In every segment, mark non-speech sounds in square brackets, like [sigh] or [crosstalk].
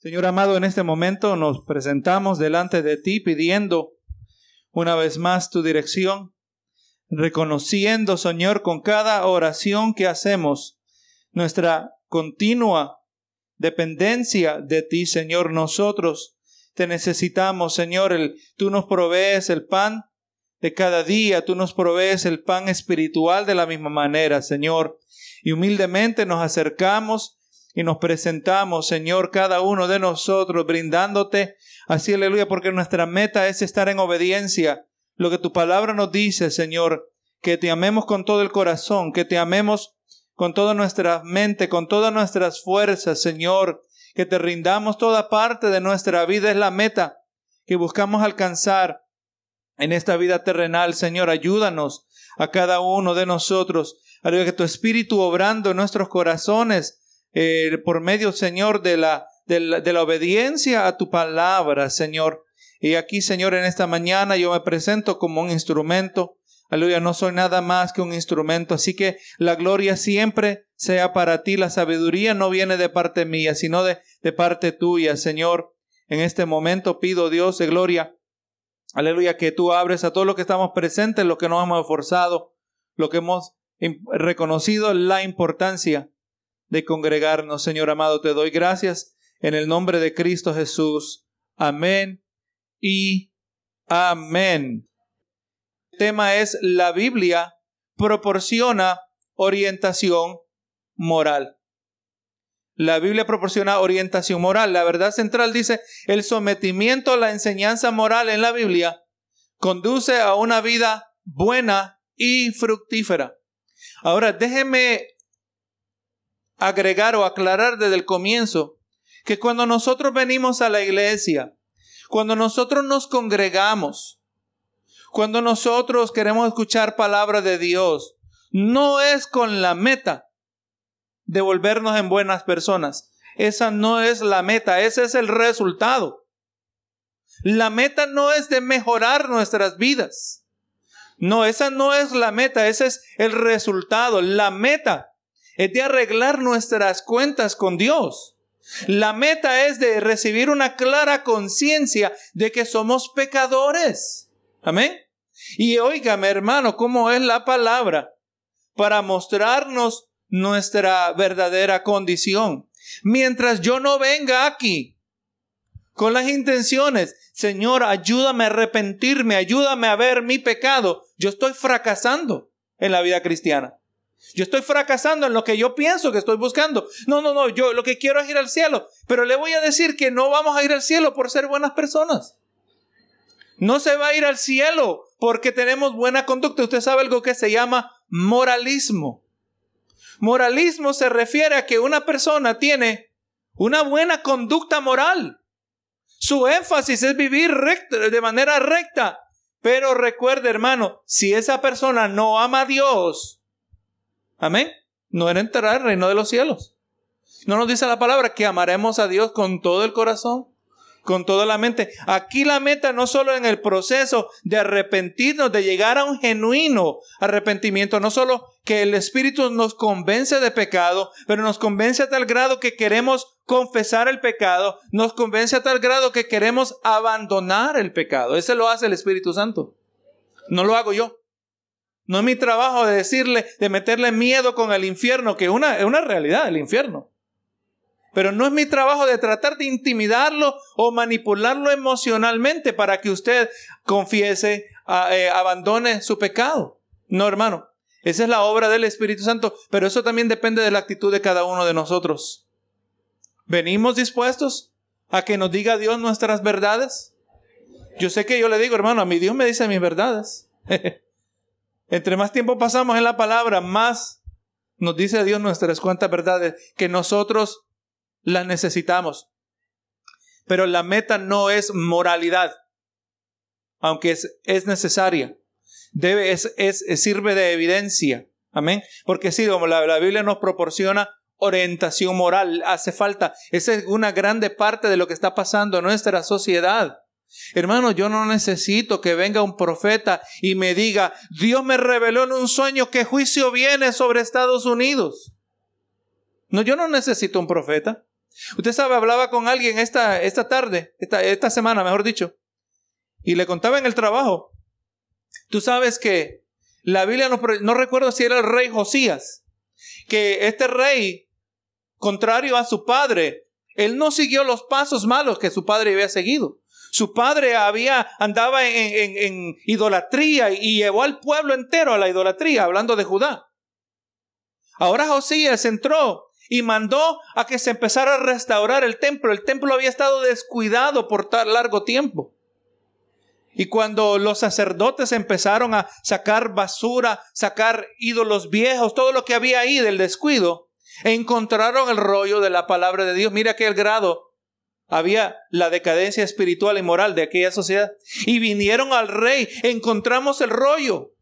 Señor amado, en este momento nos presentamos delante de ti pidiendo una vez más tu dirección, reconociendo, Señor, con cada oración que hacemos nuestra continua dependencia de ti, Señor. Nosotros te necesitamos, Señor. El, tú nos provees el pan de cada día, tú nos provees el pan espiritual de la misma manera, Señor. Y humildemente nos acercamos y nos presentamos, Señor, cada uno de nosotros, brindándote así, aleluya, porque nuestra meta es estar en obediencia. Lo que tu palabra nos dice, Señor, que te amemos con todo el corazón, que te amemos con toda nuestra mente, con todas nuestras fuerzas, Señor, que te rindamos toda parte de nuestra vida, es la meta que buscamos alcanzar en esta vida terrenal. Señor, ayúdanos a cada uno de nosotros, aleluya, que tu Espíritu obrando en nuestros corazones, eh, por medio, Señor, de la, de la, de la obediencia a tu palabra, Señor. Y aquí, Señor, en esta mañana yo me presento como un instrumento. Aleluya, no soy nada más que un instrumento. Así que la gloria siempre sea para ti. La sabiduría no viene de parte mía, sino de, de parte tuya, Señor. En este momento pido, Dios de gloria, aleluya, que tú abres a todo lo que estamos presentes, lo que nos hemos esforzado, lo que hemos reconocido la importancia de congregarnos. Señor amado, te doy gracias en el nombre de Cristo Jesús. Amén y amén. El tema es la Biblia proporciona orientación moral. La Biblia proporciona orientación moral. La verdad central dice, el sometimiento a la enseñanza moral en la Biblia conduce a una vida buena y fructífera. Ahora, déjeme agregar o aclarar desde el comienzo que cuando nosotros venimos a la iglesia, cuando nosotros nos congregamos, cuando nosotros queremos escuchar palabra de Dios, no es con la meta de volvernos en buenas personas. Esa no es la meta, ese es el resultado. La meta no es de mejorar nuestras vidas. No, esa no es la meta, ese es el resultado. La meta es de arreglar nuestras cuentas con Dios. La meta es de recibir una clara conciencia de que somos pecadores. Amén. Y oígame, hermano, cómo es la palabra para mostrarnos nuestra verdadera condición. Mientras yo no venga aquí con las intenciones, Señor, ayúdame a arrepentirme, ayúdame a ver mi pecado, yo estoy fracasando en la vida cristiana. Yo estoy fracasando en lo que yo pienso que estoy buscando. No, no, no, yo lo que quiero es ir al cielo. Pero le voy a decir que no vamos a ir al cielo por ser buenas personas. No se va a ir al cielo porque tenemos buena conducta. Usted sabe algo que se llama moralismo. Moralismo se refiere a que una persona tiene una buena conducta moral. Su énfasis es vivir de manera recta. Pero recuerde, hermano, si esa persona no ama a Dios, Amén. No era entrar al reino de los cielos. No nos dice la palabra que amaremos a Dios con todo el corazón, con toda la mente. Aquí la meta no solo en el proceso de arrepentirnos, de llegar a un genuino arrepentimiento, no solo que el Espíritu nos convence de pecado, pero nos convence a tal grado que queremos confesar el pecado, nos convence a tal grado que queremos abandonar el pecado. Ese lo hace el Espíritu Santo. No lo hago yo. No es mi trabajo de decirle, de meterle miedo con el infierno, que una, es una realidad el infierno. Pero no es mi trabajo de tratar de intimidarlo o manipularlo emocionalmente para que usted confiese, eh, abandone su pecado. No, hermano. Esa es la obra del Espíritu Santo, pero eso también depende de la actitud de cada uno de nosotros. ¿Venimos dispuestos a que nos diga Dios nuestras verdades? Yo sé que yo le digo, hermano, a mi Dios me dice mis verdades. [laughs] Entre más tiempo pasamos en la palabra, más nos dice Dios nuestras cuantas verdades que nosotros las necesitamos. Pero la meta no es moralidad, aunque es, es necesaria. Debe, es, es, sirve de evidencia. Amén. Porque sí, como la, la Biblia nos proporciona orientación moral, hace falta. Esa es una grande parte de lo que está pasando en nuestra sociedad. Hermano, yo no necesito que venga un profeta y me diga, Dios me reveló en un sueño que juicio viene sobre Estados Unidos. No, yo no necesito un profeta. Usted sabe, hablaba con alguien esta, esta tarde, esta, esta semana, mejor dicho, y le contaba en el trabajo. Tú sabes que la Biblia no, no recuerdo si era el rey Josías, que este rey, contrario a su padre, él no siguió los pasos malos que su padre había seguido. Su padre había, andaba en, idolatría y llevó al pueblo entero a la idolatría, hablando de Judá. Ahora Josías entró y mandó a que se empezara a restaurar el templo. El templo había estado descuidado por tan largo tiempo. Y cuando los sacerdotes empezaron a sacar basura, sacar ídolos viejos, todo lo que había ahí del descuido, encontraron el rollo de la palabra de Dios. Mira el grado había la decadencia espiritual y moral de aquella sociedad. Y vinieron al rey, encontramos el rollo.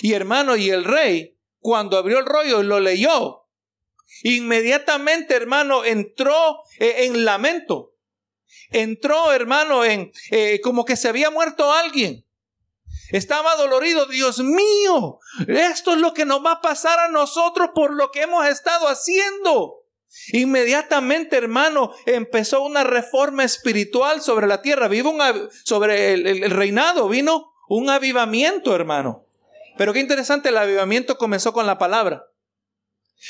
Y hermano, y el rey, cuando abrió el rollo y lo leyó, inmediatamente, hermano, entró eh, en lamento. Entró, hermano, en eh, como que se había muerto alguien. Estaba dolorido, Dios mío, esto es lo que nos va a pasar a nosotros por lo que hemos estado haciendo. Inmediatamente, hermano, empezó una reforma espiritual sobre la tierra. Vivo un, sobre el, reinado, vino un avivamiento, hermano. Pero qué interesante, el avivamiento comenzó con la palabra.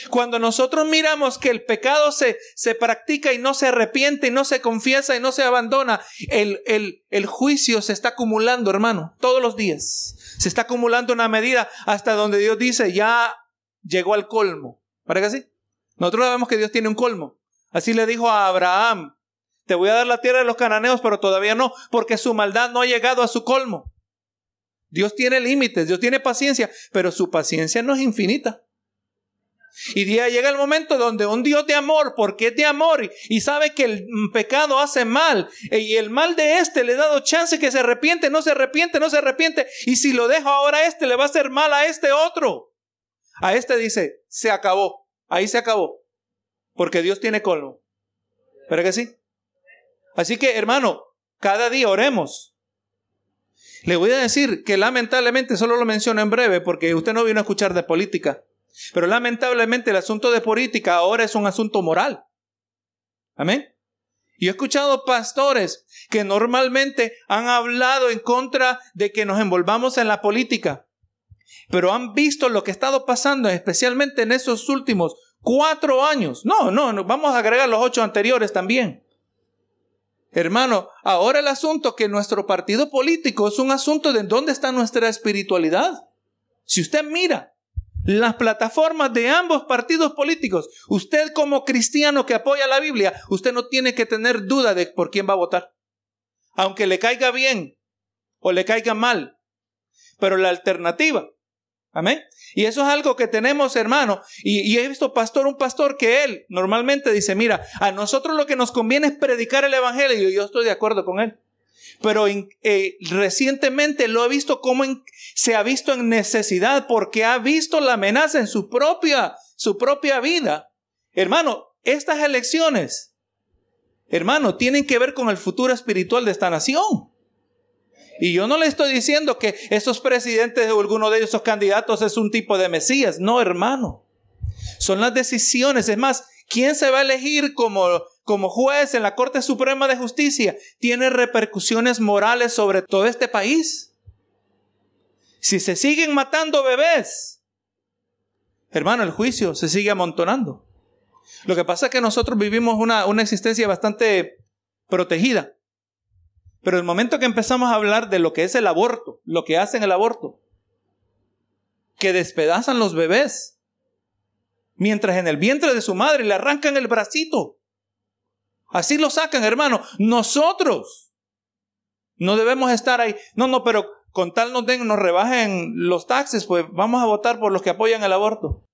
Cuando nosotros miramos que el pecado se, se practica y no se arrepiente y no se confiesa y no se abandona, el, el, el juicio se está acumulando, hermano, todos los días. Se está acumulando una medida hasta donde Dios dice, ya llegó al colmo. ¿Para que así? Nosotros sabemos que Dios tiene un colmo. Así le dijo a Abraham, te voy a dar la tierra de los cananeos, pero todavía no, porque su maldad no ha llegado a su colmo. Dios tiene límites, Dios tiene paciencia, pero su paciencia no es infinita. Y día llega el momento donde un Dios de amor, porque es de amor y, sabe que el pecado hace mal e, y el mal de este le ha dado chance que se arrepiente, no se arrepiente, no se arrepiente y si lo dejo ahora a este le va a hacer mal a este otro. A este dice, se acabó. Ahí se acabó. Porque Dios tiene colmo. ¿Pero que sí? Así que, hermano, cada día oremos. Le voy a decir que lamentablemente, solo lo menciono en breve, porque usted no vino a escuchar de política. Pero lamentablemente el asunto de política ahora es un asunto moral. Amén. Y he escuchado pastores que normalmente han hablado en contra de que nos envolvamos en la política pero han visto lo que ha estado pasando, especialmente en esos últimos cuatro años. No, no, no vamos a agregar los ocho anteriores también. Hermano, ahora el asunto que nuestro partido político es un asunto de dónde está nuestra espiritualidad. Si usted mira las plataformas de ambos partidos políticos, usted como cristiano que apoya la Biblia, usted no tiene que tener duda de por quién va a votar. Aunque le caiga bien o le caiga mal. Pero la alternativa Amén. Y eso es algo que tenemos, hermano. Y, he visto pastor, un pastor que él normalmente dice, mira, a nosotros lo que nos conviene es predicar el Evangelio. Y yo estoy de acuerdo con él. Pero eh, recientemente lo he visto como se ha visto en necesidad porque ha visto la amenaza en su propia, su propia vida. Hermano, estas elecciones, hermano, tienen que ver con el futuro espiritual de esta nación. Y yo no le estoy diciendo que esos presidentes o alguno de esos candidatos es un tipo de Mesías. No, hermano. Son las decisiones. Es más, ¿quién se va a elegir como, como juez en la Corte Suprema de Justicia? Tiene repercusiones morales sobre todo este país. Si se siguen matando bebés, hermano, el juicio se sigue amontonando. Lo que pasa es que nosotros vivimos una, una existencia bastante protegida. Pero el momento que empezamos a hablar de lo que es el aborto, lo que hacen el aborto, que despedazan los bebés, mientras en el vientre de su madre le arrancan el bracito. Así lo sacan, hermano. Nosotros no debemos estar ahí. No, no, pero con tal nos, den, nos rebajen los taxes, pues vamos a votar por los que apoyan el aborto.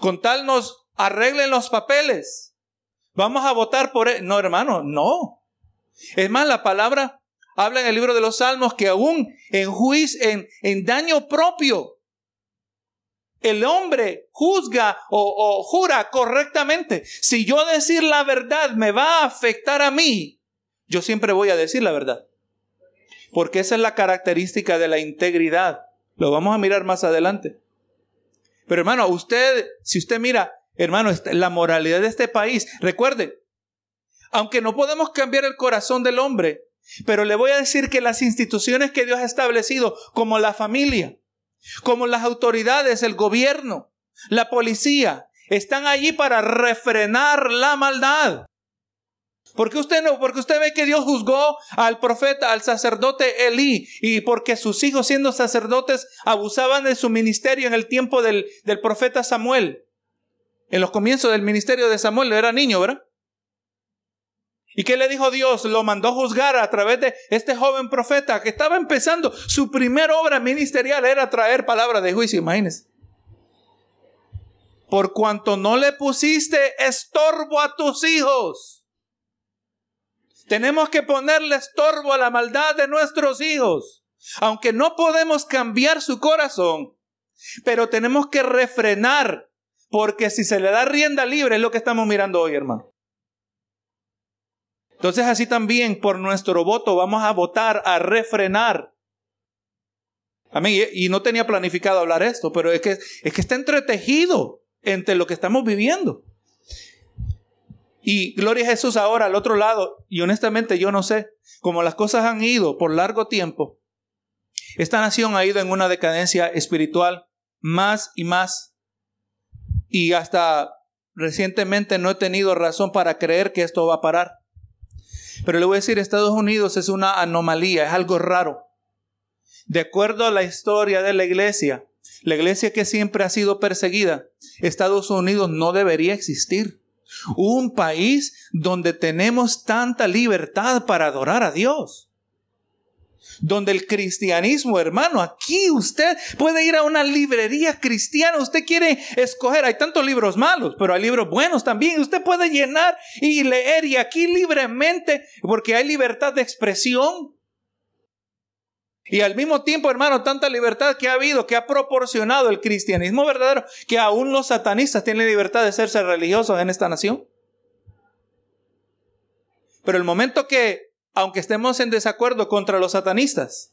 Con tal nos arreglen los papeles. Vamos a votar por... él. E-, no, hermano, no. Es más, la palabra habla en el libro de los Salmos que aún en juicio, en, en daño propio, el hombre juzga o, o, jura correctamente. Si yo decir la verdad me va a afectar a mí, yo siempre voy a decir la verdad. Porque esa es la característica de la integridad. Lo vamos a mirar más adelante. Pero hermano, usted, si usted mira, hermano, la moralidad de este país. Recuerde, aunque no podemos cambiar el corazón del hombre, pero le voy a decir que las instituciones que Dios ha establecido, como la familia, como las autoridades, el gobierno, la policía, están allí para refrenar la maldad. Porque usted no, porque usted ve que Dios juzgó al profeta, al sacerdote Elí, y porque sus hijos siendo sacerdotes abusaban de su ministerio en el tiempo del, del profeta Samuel. En los comienzos del ministerio de Samuel, era niño, ¿verdad? ¿Y qué le dijo Dios? Lo mandó juzgar a través de este joven profeta que estaba empezando. Su primera obra ministerial era traer palabra de juicio, imagínense. Por cuanto no le pusiste estorbo a tus hijos. Tenemos que ponerle estorbo a la maldad de nuestros hijos. Aunque no podemos cambiar su corazón, pero tenemos que refrenar, porque si se le da rienda libre es lo que estamos mirando hoy, hermano. Entonces así también por nuestro voto vamos a votar a refrenar. Amén. Y no tenía planificado hablar esto, pero es que, es que está entretejido entre lo que estamos viviendo. Y gloria a Jesús ahora al otro lado, y honestamente yo no sé, como las cosas han ido por largo tiempo, esta nación ha ido en una decadencia espiritual más y más, y hasta recientemente no he tenido razón para creer que esto va a parar. Pero le voy a decir, Estados Unidos es una anomalía, es algo raro. De acuerdo a la historia de la iglesia, la iglesia que siempre ha sido perseguida, Estados Unidos no debería existir. Un país donde tenemos tanta libertad para adorar a Dios donde el cristianismo, hermano, aquí usted puede ir a una librería cristiana, usted quiere escoger, hay tantos libros malos, pero hay libros buenos también, usted puede llenar y leer y aquí libremente, porque hay libertad de expresión. Y al mismo tiempo, hermano, tanta libertad que ha habido, que ha proporcionado el cristianismo verdadero, que aún los satanistas tienen libertad de serse religiosos en esta nación. Pero el momento que aunque estemos en desacuerdo contra los satanistas.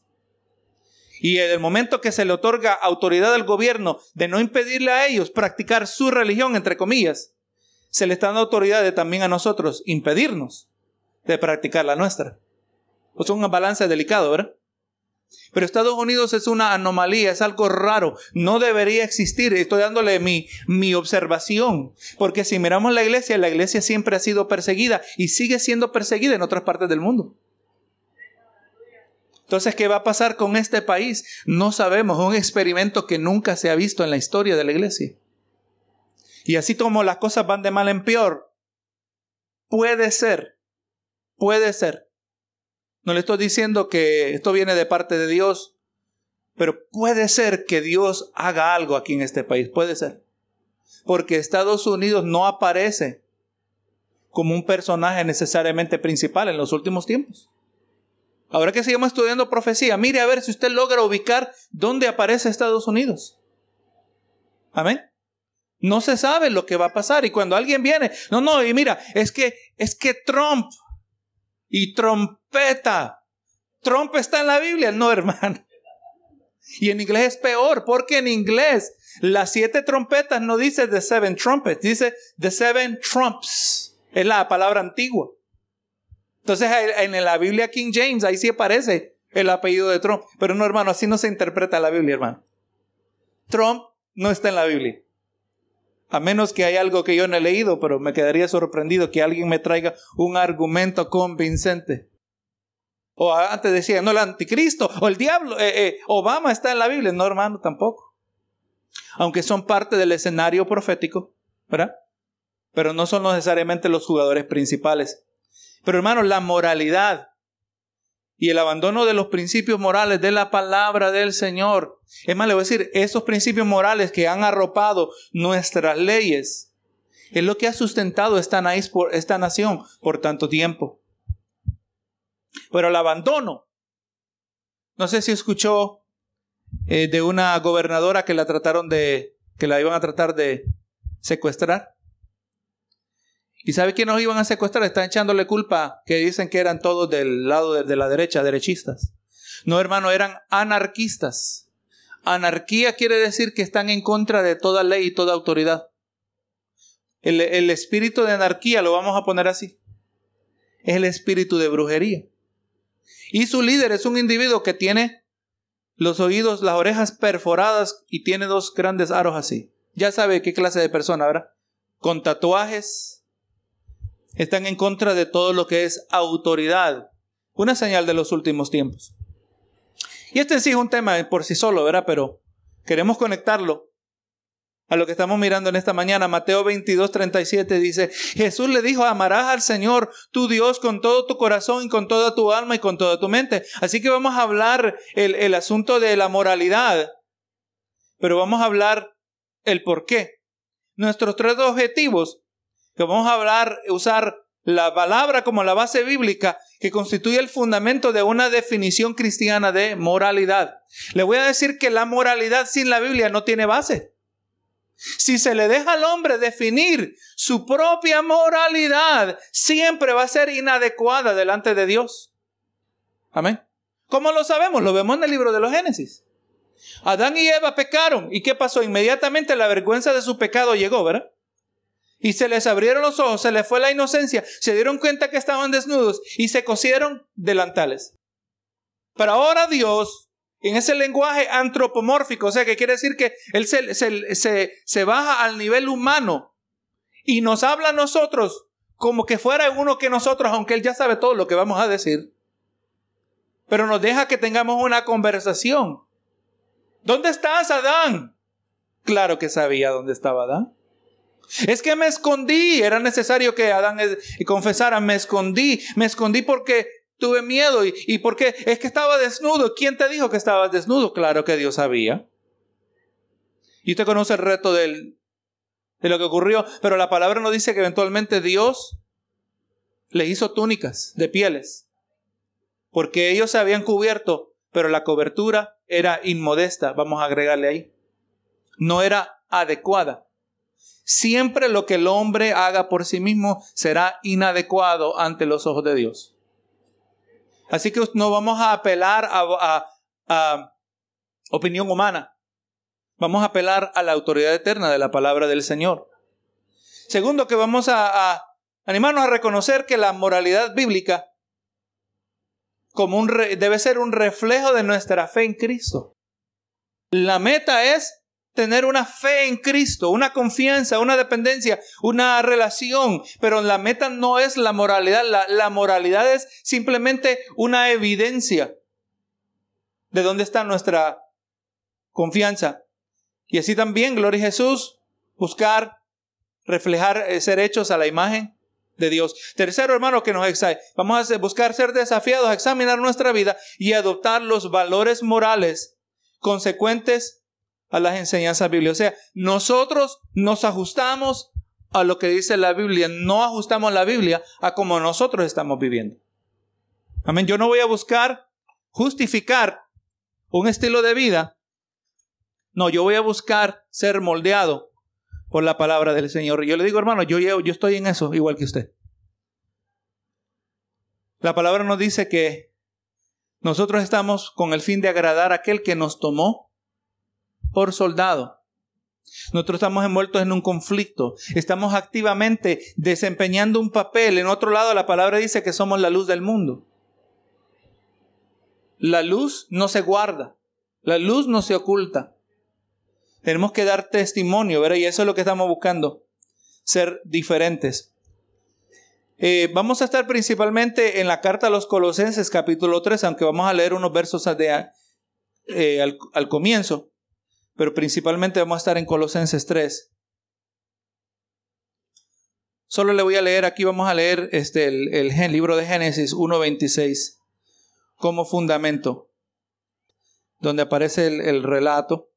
Y en el momento que se le otorga autoridad al gobierno de no impedirle a ellos practicar su religión, entre comillas, se le está dando autoridad de también a nosotros impedirnos de practicar la nuestra. Es un balance delicado, ¿verdad? Pero Estados Unidos es una anomalía, es algo raro, no debería existir. Estoy dándole mi, mi observación, porque si miramos la iglesia, la iglesia siempre ha sido perseguida y sigue siendo perseguida en otras partes del mundo. Entonces, ¿qué va a pasar con este país? No sabemos, un experimento que nunca se ha visto en la historia de la iglesia. Y así como las cosas van de mal en peor, puede ser, puede ser no le estoy diciendo que esto viene de parte de Dios, pero puede ser que Dios haga algo aquí en este país, puede ser. Porque Estados Unidos no aparece como un personaje necesariamente principal en los últimos tiempos. Ahora que sigamos estudiando profecía, mire a ver si usted logra ubicar dónde aparece Estados Unidos. Amén. No se sabe lo que va a pasar y cuando alguien viene, no, no, y mira, es que es que Trump y trompeta. Trump está en la Biblia, no [laughs] hermano. Y en inglés es peor, porque en inglés las siete trompetas no dice the seven trumpets, dice the seven trumps. Es la palabra antigua. Entonces en la Biblia King James ahí sí aparece el apellido de Trump. Pero no, hermano, así no se interpreta la Biblia, hermano. Trump no está en la Biblia. A menos que haya algo que yo no he leído, pero me quedaría sorprendido que alguien me traiga un argumento convincente. O antes decía, no, el anticristo o el diablo, eh, eh, Obama está en la Biblia. No, hermano, tampoco. Aunque son parte del escenario profético, ¿verdad? Pero no son necesariamente los jugadores principales. Pero hermano, la moralidad y el abandono de los principios morales de la palabra del Señor. Es más, le voy a decir, esos principios morales que han arropado nuestras leyes, es lo que ha sustentado esta, nación por tanto tiempo. Pero el abandono, no sé si escuchó eh, de una gobernadora que la trataron de, que la iban a tratar de secuestrar. ¿Y sabe quién nos iban a secuestrar? Están echándole culpa que dicen que eran todos del lado de, la derecha, derechistas. No, hermano, eran anarquistas. Anarquía quiere decir que están en contra de toda ley y toda autoridad. el, el espíritu de anarquía, lo vamos a poner así. Es el espíritu de brujería. Y su líder es un individuo que tiene los oídos, las orejas perforadas y tiene dos grandes aros así. Ya sabe qué clase de persona, ¿verdad? Con tatuajes. Están en contra de todo lo que es autoridad. Una señal de los últimos tiempos. Y este sí es un tema por sí solo, ¿verdad? Pero queremos conectarlo a lo que estamos mirando en esta mañana. Mateo 22, 37 dice, Jesús le dijo, amarás al Señor tu Dios con todo tu corazón y con toda tu alma y con toda tu mente. Así que vamos a hablar el, el asunto de la moralidad, pero vamos a hablar el por qué. Nuestros tres objetivos, que vamos a hablar, usar la palabra como la base bíblica que constituye el fundamento de una definición cristiana de moralidad. Le voy a decir que la moralidad sin la Biblia no tiene base. Si se le deja al hombre definir su propia moralidad, siempre va a ser inadecuada delante de Dios. Amén. ¿Cómo lo sabemos? Lo vemos en el libro de los Génesis. Adán y Eva pecaron. ¿Y qué pasó? Inmediatamente la vergüenza de su pecado llegó, ¿verdad? Y se les abrieron los ojos, se les fue la inocencia, se dieron cuenta que estaban desnudos y se cosieron delantales. Pero ahora Dios en ese lenguaje antropomórfico, o sea, que quiere decir que Él se, se, se, baja al nivel humano y nos habla a nosotros como que fuera uno que nosotros, aunque Él ya sabe todo lo que vamos a decir. Pero nos deja que tengamos una conversación. ¿Dónde estás, Adán? Claro que sabía dónde estaba Adán. Es que me escondí. Era necesario que Adán confesara, me escondí. Me escondí porque tuve miedo. ¿Y, y por qué? Es que estaba desnudo. ¿Quién te dijo que estabas desnudo? Claro que Dios sabía. Y usted conoce el reto del, de lo que ocurrió, pero la palabra nos dice que eventualmente Dios le hizo túnicas de pieles, porque ellos se habían cubierto, pero la cobertura era inmodesta, vamos a agregarle ahí. No era adecuada. Siempre lo que el hombre haga por sí mismo será inadecuado ante los ojos de Dios. Así que no vamos a apelar a, opinión humana. Vamos a apelar a la autoridad eterna de la palabra del Señor. Segundo, que vamos a, animarnos a reconocer que la moralidad bíblica como un debe ser un reflejo de nuestra fe en Cristo. La meta es tener una fe en Cristo, una confianza, una dependencia, una relación, pero la meta no es la moralidad, la, moralidad es simplemente una evidencia de dónde está nuestra confianza. Y así también, gloria a Jesús, buscar, reflejar, eh, ser hechos a la imagen de Dios. Tercero, hermano, que nos. Vamos a buscar ser desafiados a examinar nuestra vida y adoptar los valores morales consecuentes a las enseñanzas bíblicas. O sea, nosotros nos ajustamos a lo que dice la Biblia, no ajustamos la Biblia a como nosotros estamos viviendo. Amén. Yo no voy a buscar justificar un estilo de vida. No, yo voy a buscar ser moldeado por la palabra del Señor. Yo le digo, hermano, yo, yo estoy en eso igual que usted. La palabra nos dice que nosotros estamos con el fin de agradar a aquel que nos tomó por soldado. Nosotros estamos envueltos en un conflicto, estamos activamente desempeñando un papel. En otro lado, la palabra dice que somos la luz del mundo. La luz no se guarda, la luz no se oculta. Tenemos que dar testimonio, ¿verdad? Y eso es lo que estamos buscando, ser diferentes. Eh, vamos a estar principalmente en la carta a los Colosenses, capítulo 3, aunque vamos a leer unos versos eh, al comienzo pero principalmente vamos a estar en Colosenses 3. Solo le voy a leer, aquí vamos a leer este, el, libro de Génesis 1.26 como fundamento, donde aparece el, el relato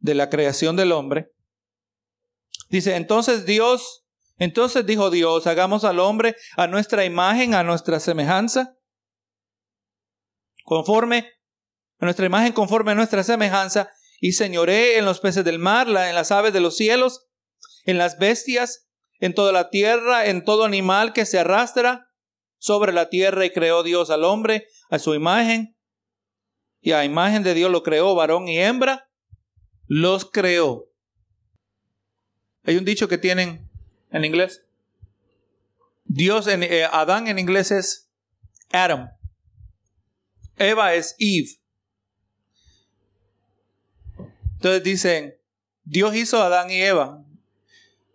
de la creación del hombre. Dice, entonces Dios, entonces dijo Dios, hagamos al hombre a nuestra imagen, a nuestra semejanza, conforme a nuestra imagen conforme a nuestra semejanza, y señoré en los peces del mar, en las aves de los cielos, en las bestias, en toda la tierra, en todo animal que se arrastra sobre la tierra, y creó Dios al hombre a su imagen, y a imagen de Dios lo creó, varón y hembra, los creó. Hay un dicho que tienen en inglés. Dios, en, eh, Adán en inglés es Adam. Eva es Eve. Entonces dicen, Dios hizo a Adán y Eva.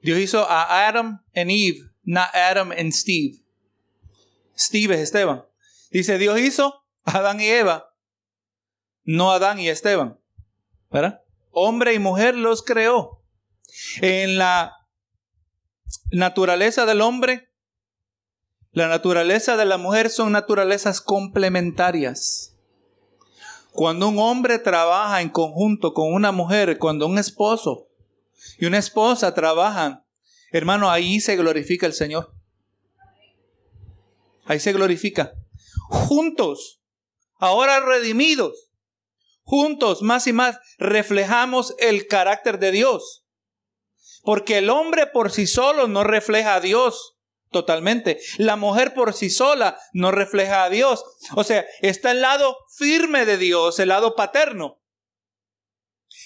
Dios hizo a Adam and Eve, no Adam and Steve. Steve es Esteban. Dice, Dios hizo a Adán y Eva, no Adán y Esteban. ¿Verdad? Hombre y mujer los creó. En la naturaleza del hombre, la naturaleza de la mujer son naturalezas complementarias. Cuando un hombre trabaja en conjunto con una mujer, cuando un esposo y una esposa trabajan, hermano, ahí se glorifica el Señor. Ahí se glorifica. Juntos, ahora redimidos, juntos más y más reflejamos el carácter de Dios. Porque el hombre por sí solo no refleja a Dios totalmente. La mujer por sí sola no refleja a Dios. O sea, está el lado firme de Dios, el lado paterno.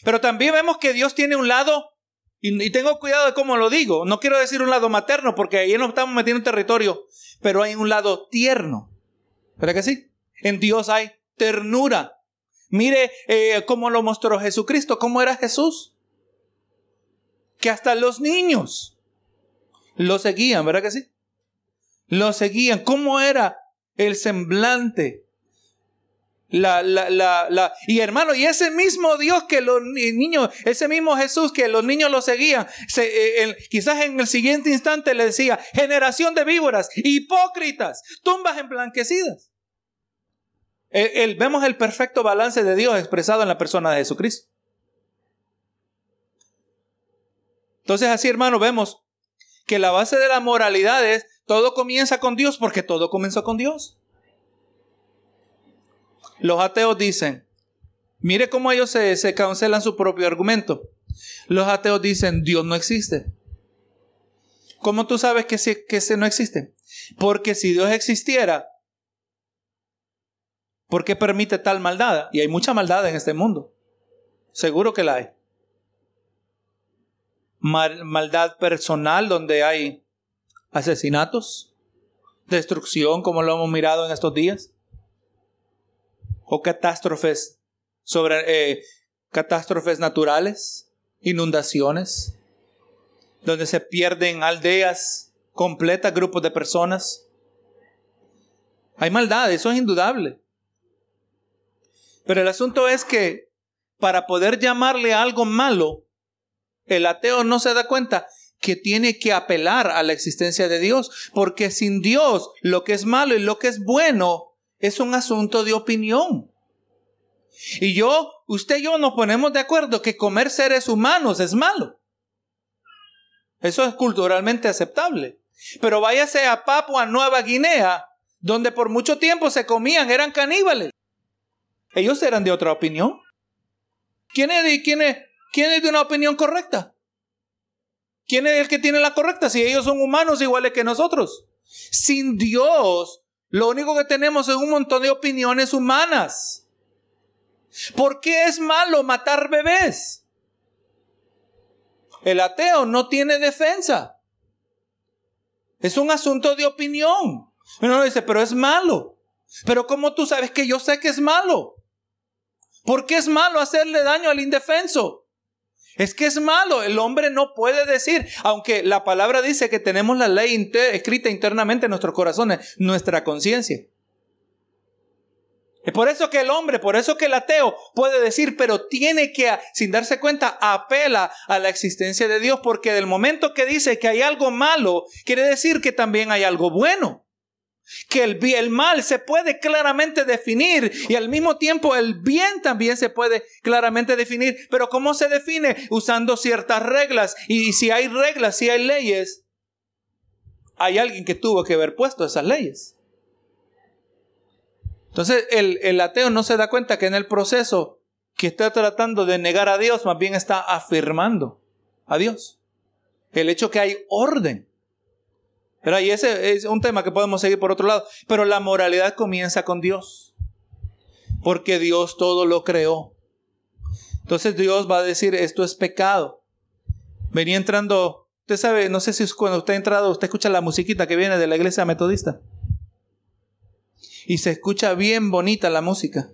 Pero también vemos que Dios tiene un lado, y, tengo cuidado de cómo lo digo, no quiero decir un lado materno porque ahí nos estamos metiendo en territorio, pero hay un lado tierno. ¿Verdad que sí? En Dios hay ternura. Mire eh, cómo lo mostró Jesucristo, cómo era Jesús. Que hasta los niños lo seguían, ¿verdad que sí? Lo seguían. ¿Cómo era el semblante? La, la, la, la, y hermano, y ese mismo Dios que los niños, ese mismo Jesús que los niños lo seguían, eh, quizás en el siguiente instante le decía, generación de víboras, hipócritas, tumbas emblanquecidas. El, vemos el perfecto balance de Dios expresado en la persona de Jesucristo. Entonces así, hermano, vemos que la base de la moralidad es todo comienza con Dios porque todo comenzó con Dios. Los ateos dicen, mire cómo ellos se, cancelan su propio argumento. Los ateos dicen, Dios no existe. ¿Cómo tú sabes que, que ese no existe? Porque si Dios existiera, ¿por qué permite tal maldad? Y hay mucha maldad en este mundo. Seguro que la hay. maldad personal donde hay asesinatos, destrucción como lo hemos mirado en estos días, o catástrofes sobre eh, catástrofes naturales, inundaciones, donde se pierden aldeas completas, grupos de personas. Hay maldad, eso es indudable. Pero el asunto es que para poder llamarle algo malo, el ateo no se da cuenta que tiene que apelar a la existencia de Dios, porque sin Dios lo que es malo y lo que es bueno es un asunto de opinión. Y yo, usted y yo nos ponemos de acuerdo que comer seres humanos es malo. Eso es culturalmente aceptable. Pero váyase a Papua Nueva Guinea, donde por mucho tiempo se comían, eran caníbales. Ellos eran de otra opinión. ¿Quién es de, quién es, quién es de una opinión correcta? ¿Quién es el que tiene la correcta si ellos son humanos iguales que nosotros? Sin Dios, lo único que tenemos es un montón de opiniones humanas. ¿Por qué es malo matar bebés? El ateo no tiene defensa. Es un asunto de opinión. Uno dice, pero es malo. Pero ¿cómo tú sabes que yo sé que es malo? ¿Por qué es malo hacerle daño al indefenso? Es que es malo, el hombre no puede decir, aunque la palabra dice que tenemos la ley escrita internamente en nuestros corazones, nuestra conciencia. Es por eso que el hombre, por eso que el ateo puede decir, pero tiene que, sin darse cuenta, apela a la existencia de Dios, porque del momento que dice que hay algo malo, quiere decir que también hay algo bueno que el, el mal se puede claramente definir y al mismo tiempo el bien también se puede claramente definir. Pero ¿cómo se define? Usando ciertas reglas. Y si hay reglas, si hay leyes, hay alguien que tuvo que haber puesto esas leyes. Entonces el, el ateo no se da cuenta que en el proceso que está tratando de negar a Dios, más bien está afirmando a Dios. El hecho que hay orden. Y ese es un tema que podemos seguir por otro lado. Pero la moralidad comienza con Dios. Porque Dios todo lo creó. Entonces Dios va a decir, esto es pecado. venía entrando, usted sabe, no sé si cuando usted ha entrado, usted escucha la musiquita que viene de la iglesia metodista. Y se escucha bien bonita la música.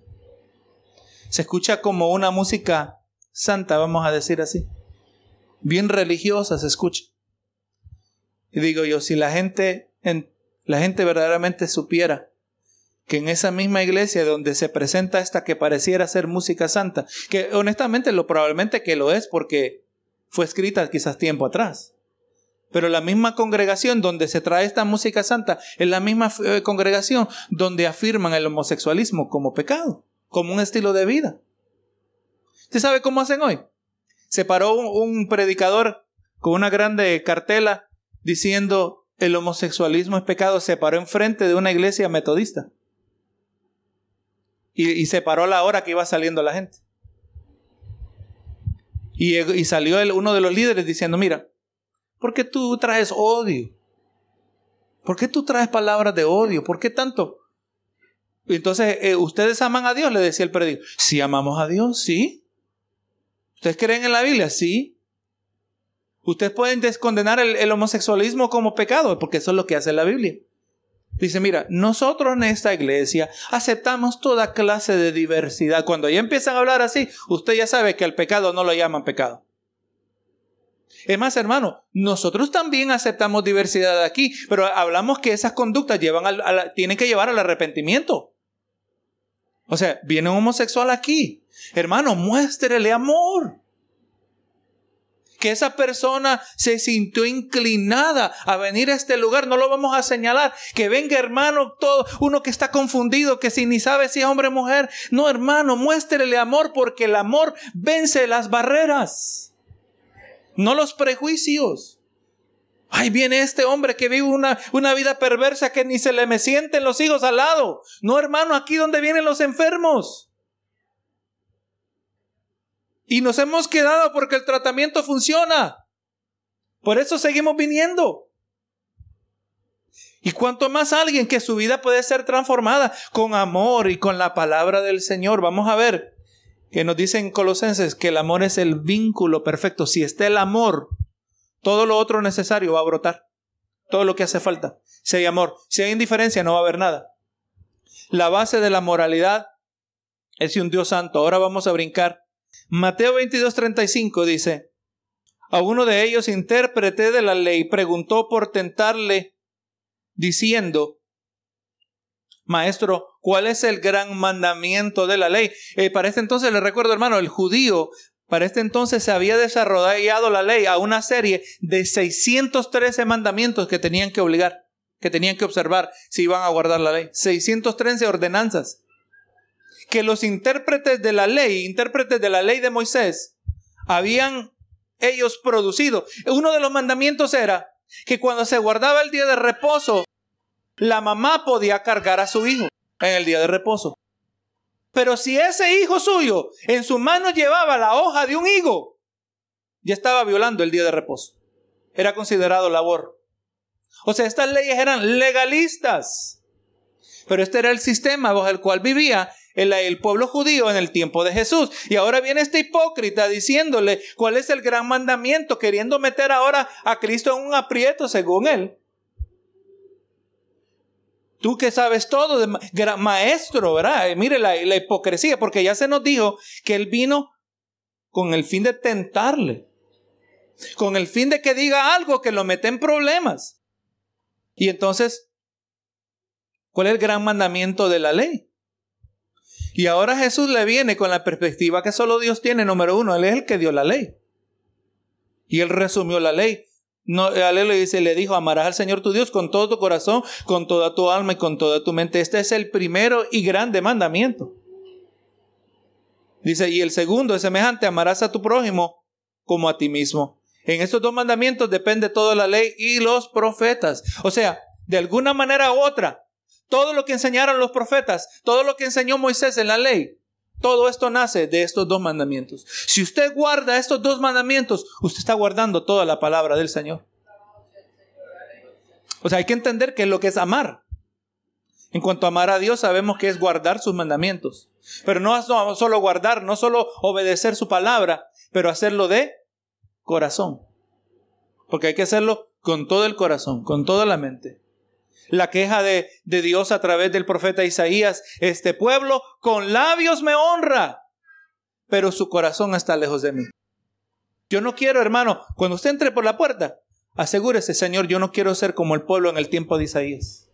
Se escucha como una música santa, vamos a decir así. Bien religiosa se escucha. Y digo yo, si la gente, la gente verdaderamente supiera que en esa misma iglesia donde se presenta esta que pareciera ser música santa, que honestamente lo probablemente que lo es porque fue escrita quizás tiempo atrás. Pero la misma congregación donde se trae esta música santa es la misma eh, congregación donde afirman el homosexualismo como pecado, como un estilo de vida. ¿Usted sabe cómo hacen hoy? Se paró un, un predicador con una grande cartela diciendo el homosexualismo es pecado, se paró enfrente de una iglesia metodista y, se paró la hora que iba saliendo la gente. Y, salió uno de los líderes diciendo, mira, ¿por qué tú traes odio? ¿Por qué tú traes palabras de odio? ¿Por qué tanto? Entonces, eh, ¿ustedes aman a Dios? Le decía el predicador. Sí, amamos a Dios, sí. ¿Ustedes creen en la Biblia? Sí. Ustedes pueden descondenar el homosexualismo como pecado, porque eso es lo que hace la Biblia. Dice, mira, nosotros en esta iglesia aceptamos toda clase de diversidad. Cuando ya empiezan a hablar así, usted ya sabe que el pecado no lo llaman pecado. Es más, hermano, nosotros también aceptamos diversidad aquí, pero hablamos que esas conductas llevan tienen que llevar al arrepentimiento. O sea, viene un homosexual aquí. Hermano, muéstrele amor que esa persona se sintió inclinada a venir a este lugar, no lo vamos a señalar. Que venga hermano, todo, uno que está confundido, que si ni sabe si es hombre o mujer. No, hermano, muéstrele amor porque el amor vence las barreras, no los prejuicios. Ay, viene este hombre que vive una, una vida perversa que ni se le me sienten los hijos al lado. No, hermano, aquí donde vienen los enfermos. Y nos hemos quedado porque el tratamiento funciona. Por eso seguimos viniendo. Y cuanto más alguien que su vida puede ser transformada con amor y con la palabra del Señor. Vamos a ver que nos dicen Colosenses que el amor es el vínculo perfecto. Si está el amor, todo lo otro necesario va a brotar. Todo lo que hace falta. Si hay amor, si hay indiferencia, no va a haber nada. La base de la moralidad es un Dios santo. Ahora vamos a brincar Mateo 22:35 dice, a uno de ellos, intérprete de la ley, preguntó por tentarle, diciendo, Maestro, ¿cuál es el gran mandamiento de la ley? Eh, para este entonces le recuerdo, hermano, el judío, para este entonces se había desarrollado la ley a una serie de 613 mandamientos que tenían que obligar, que tenían que observar si iban a guardar la ley. 613 ordenanzas que los intérpretes de la ley, intérpretes de la ley de Moisés, habían ellos producido. Uno de los mandamientos era que cuando se guardaba el día de reposo, la mamá podía cargar a su hijo en el día de reposo. Pero si ese hijo suyo en su mano llevaba la hoja de un higo, ya estaba violando el día de reposo. Era considerado labor. O sea, estas leyes eran legalistas. Pero este era el sistema bajo el cual vivía el, pueblo judío en el tiempo de Jesús. Y ahora viene este hipócrita diciéndole cuál es el gran mandamiento, queriendo meter ahora a Cristo en un aprieto según él. Tú que sabes todo, de maestro, ¿verdad? Eh, mire la, la hipocresía, porque ya se nos dijo que él vino con el fin de tentarle, con el fin de que diga algo que lo mete en problemas. Y entonces, ¿cuál es el gran mandamiento de la ley? Y ahora Jesús le viene con la perspectiva que solo Dios tiene, número uno, Él es el que dio la ley. Y Él resumió la ley. No, le dice, le dijo, amarás al Señor tu Dios con todo tu corazón, con toda tu alma y con toda tu mente. Este es el primero y grande mandamiento. Dice, y el segundo es semejante, amarás a tu prójimo como a ti mismo. En estos dos mandamientos depende toda la ley y los profetas. O sea, de alguna manera u otra, todo lo que enseñaron los profetas, todo lo que enseñó Moisés en la ley, todo esto nace de estos dos mandamientos. Si usted guarda estos dos mandamientos, usted está guardando toda la palabra del Señor. O sea, hay que entender qué es lo que es amar. En cuanto a amar a Dios, sabemos que es guardar sus mandamientos. Pero no solo guardar, no solo obedecer su palabra, pero hacerlo de corazón. porque hay que hacerlo con todo el corazón, con toda la mente. La queja de, de Dios a través del profeta Isaías, este pueblo con labios me honra, pero su corazón está lejos de mí. Yo no quiero, hermano, cuando usted entre por la puerta, asegúrese, Señor, yo no quiero ser como el pueblo en el tiempo de Isaías.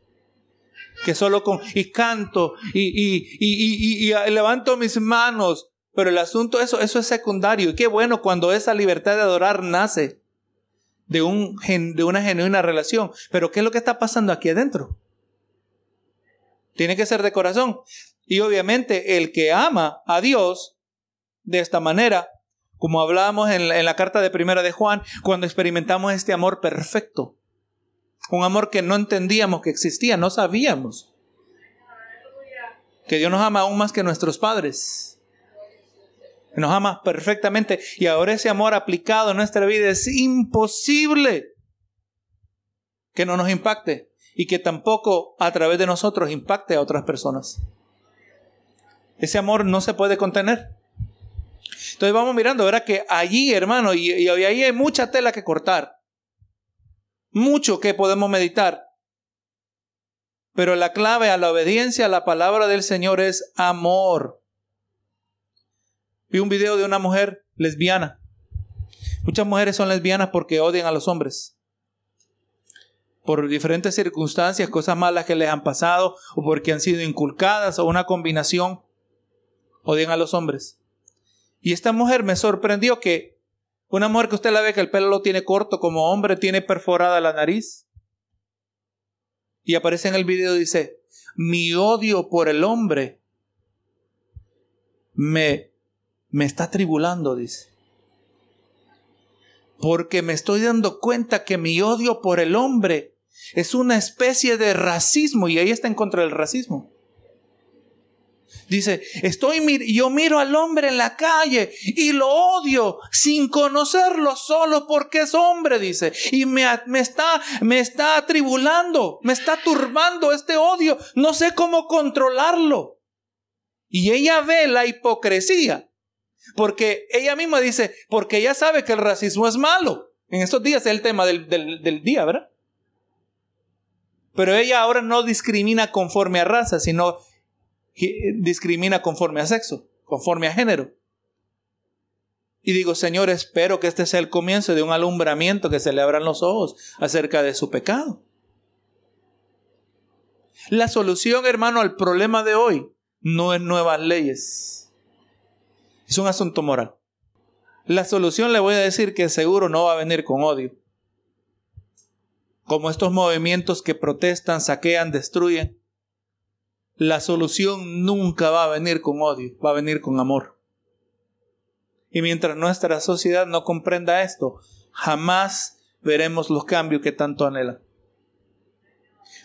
Que solo con, y canto, y, y, y, y, levanto mis manos, pero el asunto, eso, eso es secundario. Y qué bueno cuando esa libertad de adorar nace de, un, de una genuina relación. Pero ¿qué es lo que está pasando aquí adentro? Tiene que ser de corazón. Y obviamente el que ama a Dios de esta manera, como hablábamos en la, en la carta de primera de Juan, cuando experimentamos este amor perfecto, un amor que no entendíamos que existía, no sabíamos. Que Dios nos ama aún más que nuestros padres nos ama perfectamente y ahora ese amor aplicado en nuestra vida es imposible que no nos impacte y que tampoco a través de nosotros impacte a otras personas. Ese amor no se puede contener. Entonces vamos mirando, verá que allí, hermano, y, y ahí hay mucha tela que cortar, mucho que podemos meditar. Pero la clave a la obediencia a la palabra del Señor es amor. Vi un video de una mujer lesbiana. Muchas mujeres son lesbianas porque odian a los hombres. Por diferentes circunstancias, cosas malas que les han pasado o porque han sido inculcadas o una combinación, odian a los hombres. Y esta mujer me sorprendió que una mujer que usted la ve que el pelo lo tiene corto como hombre, tiene perforada la nariz. Y aparece en el video dice, mi odio por el hombre me me está tribulando, dice. Porque me estoy dando cuenta que mi odio por el hombre es una especie de racismo y ahí está en contra del racismo. Dice, estoy yo miro al hombre en la calle y lo odio sin conocerlo solo porque es hombre, dice, y me, me está me está atribulando, me está turbando este odio, no sé cómo controlarlo. Y ella ve la hipocresía porque ella misma dice, porque ella sabe que el racismo es malo. En estos días es el tema del, del, día, ¿verdad? Pero ella ahora no discrimina conforme a raza, sino discrimina conforme a sexo, conforme a género. Y digo, Señor, espero que este sea el comienzo de un alumbramiento que se le abran los ojos acerca de su pecado. La solución, hermano, al problema de hoy no es nuevas leyes es un asunto moral. La solución le voy a decir que seguro no va a venir con odio. Como estos movimientos que protestan, saquean, destruyen. La solución nunca va a venir con odio, va a venir con amor. Y mientras nuestra sociedad no comprenda esto, jamás veremos los cambios que tanto anhela.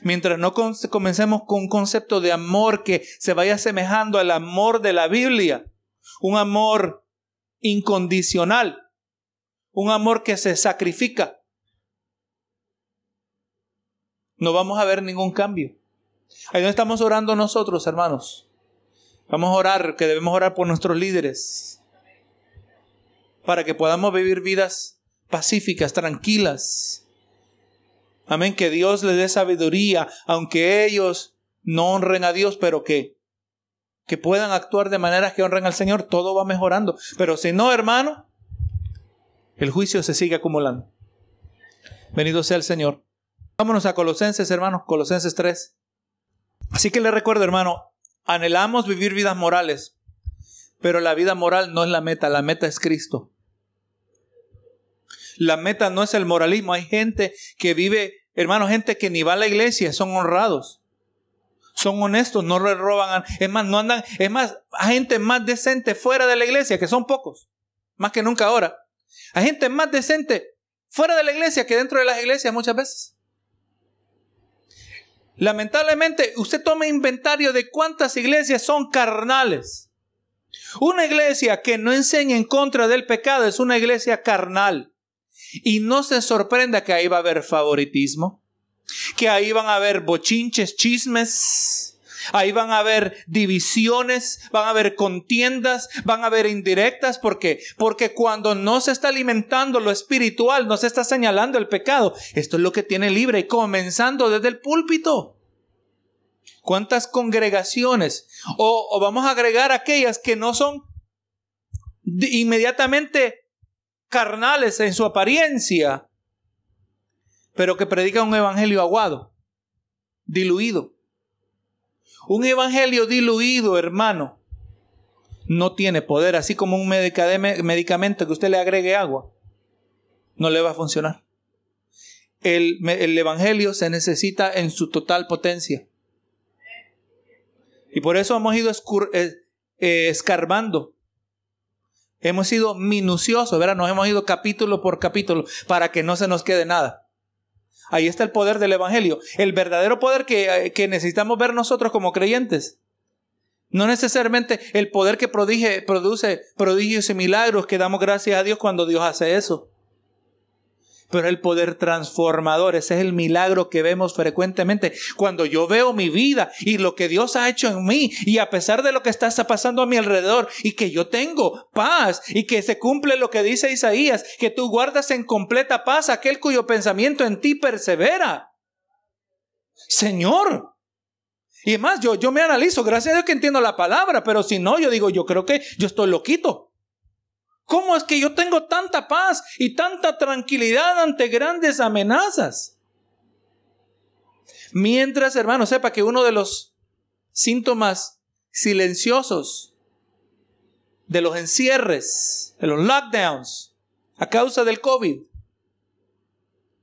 Mientras no comencemos con un concepto de amor que se vaya asemejando al amor de la Biblia, un amor incondicional, un amor que se sacrifica. No vamos a ver ningún cambio. Ahí no estamos orando nosotros, hermanos. Vamos a orar, que debemos orar por nuestros líderes, para que podamos vivir vidas pacíficas, tranquilas. Amén, que Dios les dé sabiduría, aunque ellos no honren a Dios, pero que que puedan actuar de maneras que honren al Señor, todo va mejorando. Pero si no, hermano, el juicio se sigue acumulando. Bendito sea el Señor. Vámonos a Colosenses, hermanos, Colosenses 3. Así que le recuerdo, hermano, anhelamos vivir vidas morales, pero la vida moral no es la meta, la meta es Cristo. La meta no es el moralismo. Hay gente que vive, hermano, gente que ni va a la iglesia, son honrados son honestos, no le roban. Es más, no andan, es más, hay gente más decente fuera de la iglesia, que son pocos, más que nunca ahora. Hay gente más decente fuera de la iglesia que dentro de las iglesias muchas veces. Lamentablemente, usted toma inventario de cuántas iglesias son carnales. Una iglesia que no enseña en contra del pecado es una iglesia carnal. Y no se sorprenda que ahí va a haber favoritismo que ahí van a haber bochinches, chismes, Ahí van a haber divisiones, van a haber contiendas, van a haber indirectas. ¿Por qué? Porque cuando no se está alimentando lo espiritual, no se está señalando el pecado. Esto es lo que tiene libre, comenzando desde el púlpito. ¿Cuántas congregaciones? O, o vamos a agregar aquellas que no son inmediatamente carnales en su apariencia, pero que predican un evangelio aguado, diluido. Un evangelio diluido, hermano, no tiene poder, así como un medicamento que usted le agregue agua, no le va a funcionar. El, el evangelio se necesita en su total potencia. Y por eso hemos ido eh, eh, escarbando. Hemos sido minuciosos, ¿verdad? Nos hemos ido capítulo por capítulo para que no se nos quede nada. Ahí está el poder del Evangelio. El verdadero poder que, que necesitamos ver nosotros como creyentes. No necesariamente el poder que produce prodigios y milagros que damos gracias a Dios cuando Dios hace eso pero el poder transformador. Ese es el milagro que vemos frecuentemente. Cuando yo veo mi vida y lo que Dios ha hecho en mí, y a pesar de lo que está pasando a mi alrededor, y que yo tengo paz, y que se cumple lo que dice Isaías, que tú guardas en completa paz aquel cuyo pensamiento en ti persevera. Señor. Y además, yo, yo me analizo, gracias a Dios que entiendo la palabra, pero si no, yo digo, yo creo que yo estoy loquito. ¿Cómo es que yo tengo tanta paz y tanta tranquilidad ante grandes amenazas? Mientras, hermano, sepa que uno de los síntomas silenciosos de los encierres, de los lockdowns, a causa del COVID,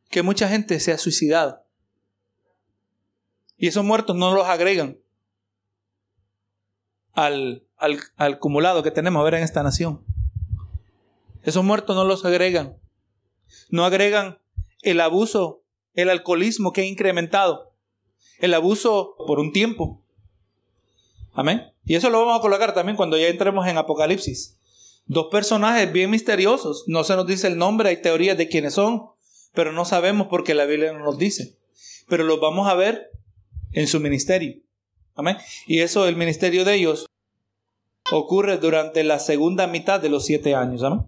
que mucha gente se ha suicidado. Y esos muertos no los agregan al, al, acumulado que tenemos a ver en esta nación. Esos muertos no los agregan. No agregan el abuso, el alcoholismo que ha incrementado. El abuso por un tiempo. Amén. Y eso lo vamos a colocar también cuando ya entremos en Apocalipsis. Dos personajes bien misteriosos. No se nos dice el nombre, hay teorías de quiénes son, pero no sabemos porque la Biblia no nos dice. Pero los vamos a ver en su ministerio. Amén. Y eso, el ministerio de ellos, ocurre durante la segunda mitad de los siete años. Amén.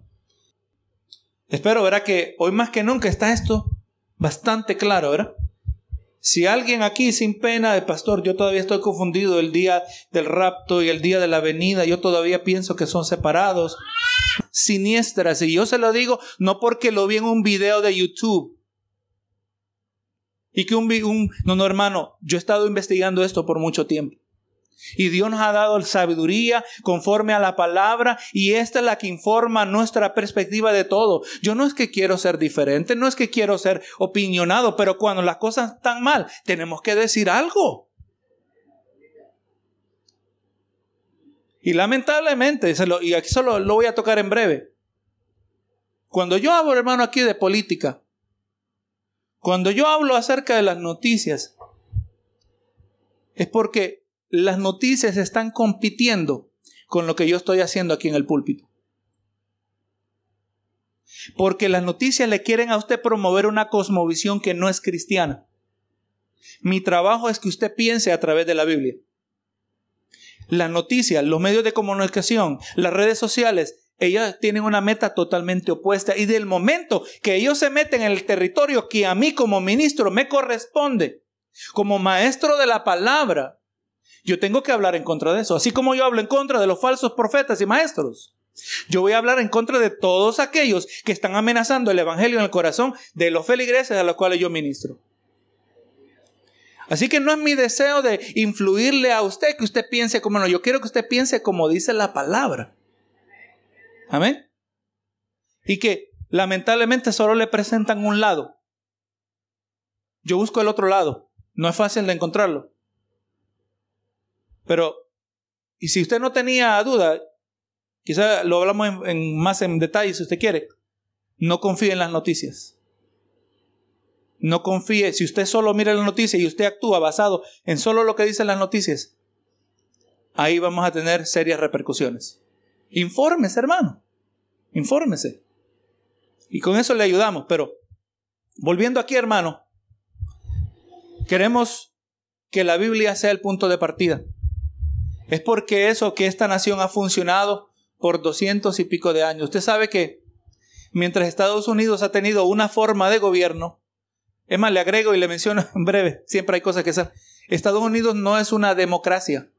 Espero, ¿verdad? Que hoy más que nunca está esto bastante claro, ¿verdad? Si alguien aquí sin pena de pastor, yo todavía estoy confundido el día del rapto y el día de la venida, yo todavía pienso que son separados, siniestras, y yo se lo digo no porque lo vi en un video de YouTube. Y que un, un no, no, hermano, yo he estado investigando esto por mucho tiempo. Y Dios nos ha dado sabiduría conforme a la palabra y esta es la que informa nuestra perspectiva de todo. Yo no es que quiero ser diferente, no es que quiero ser opinionado, pero cuando las cosas están mal, tenemos que decir algo. Y lamentablemente, y aquí solo lo voy a tocar en breve. Cuando yo hablo, hermano, aquí de política, cuando yo hablo acerca de las noticias, es porque las noticias están compitiendo con lo que yo estoy haciendo aquí en el púlpito. Porque las noticias le quieren a usted promover una cosmovisión que no es cristiana. Mi trabajo es que usted piense a través de la Biblia. Las noticias, los medios de comunicación, las redes sociales, ellas tienen una meta totalmente opuesta. Y del momento que ellos se meten en el territorio que a mí como ministro me corresponde, como maestro de la palabra, yo tengo que hablar en contra de eso, así como yo hablo en contra de los falsos profetas y maestros. Yo voy a hablar en contra de todos aquellos que están amenazando el Evangelio en el corazón de los feligreses a los cuales yo ministro. Así que no es mi deseo de influirle a usted que usted piense como no, yo quiero que usted piense como dice la palabra. Amén. Y que lamentablemente solo le presentan un lado. Yo busco el otro lado. No es fácil de encontrarlo. Pero, y si usted no tenía duda, quizá lo hablamos en, más en detalle si usted quiere, no confíe en las noticias. No confíe, si usted solo mira las noticias y usted actúa basado en solo lo que dicen las noticias, ahí vamos a tener serias repercusiones. Infórmese, hermano. Infórmese. Y con eso le ayudamos. Pero, volviendo aquí, hermano, queremos que la Biblia sea el punto de partida. Es porque eso, que esta nación ha funcionado por doscientos y pico de años. Usted sabe que mientras Estados Unidos ha tenido una forma de gobierno, es más, le agrego y le menciono [laughs] en breve, siempre hay cosas que hacer. Estados Unidos no es una democracia.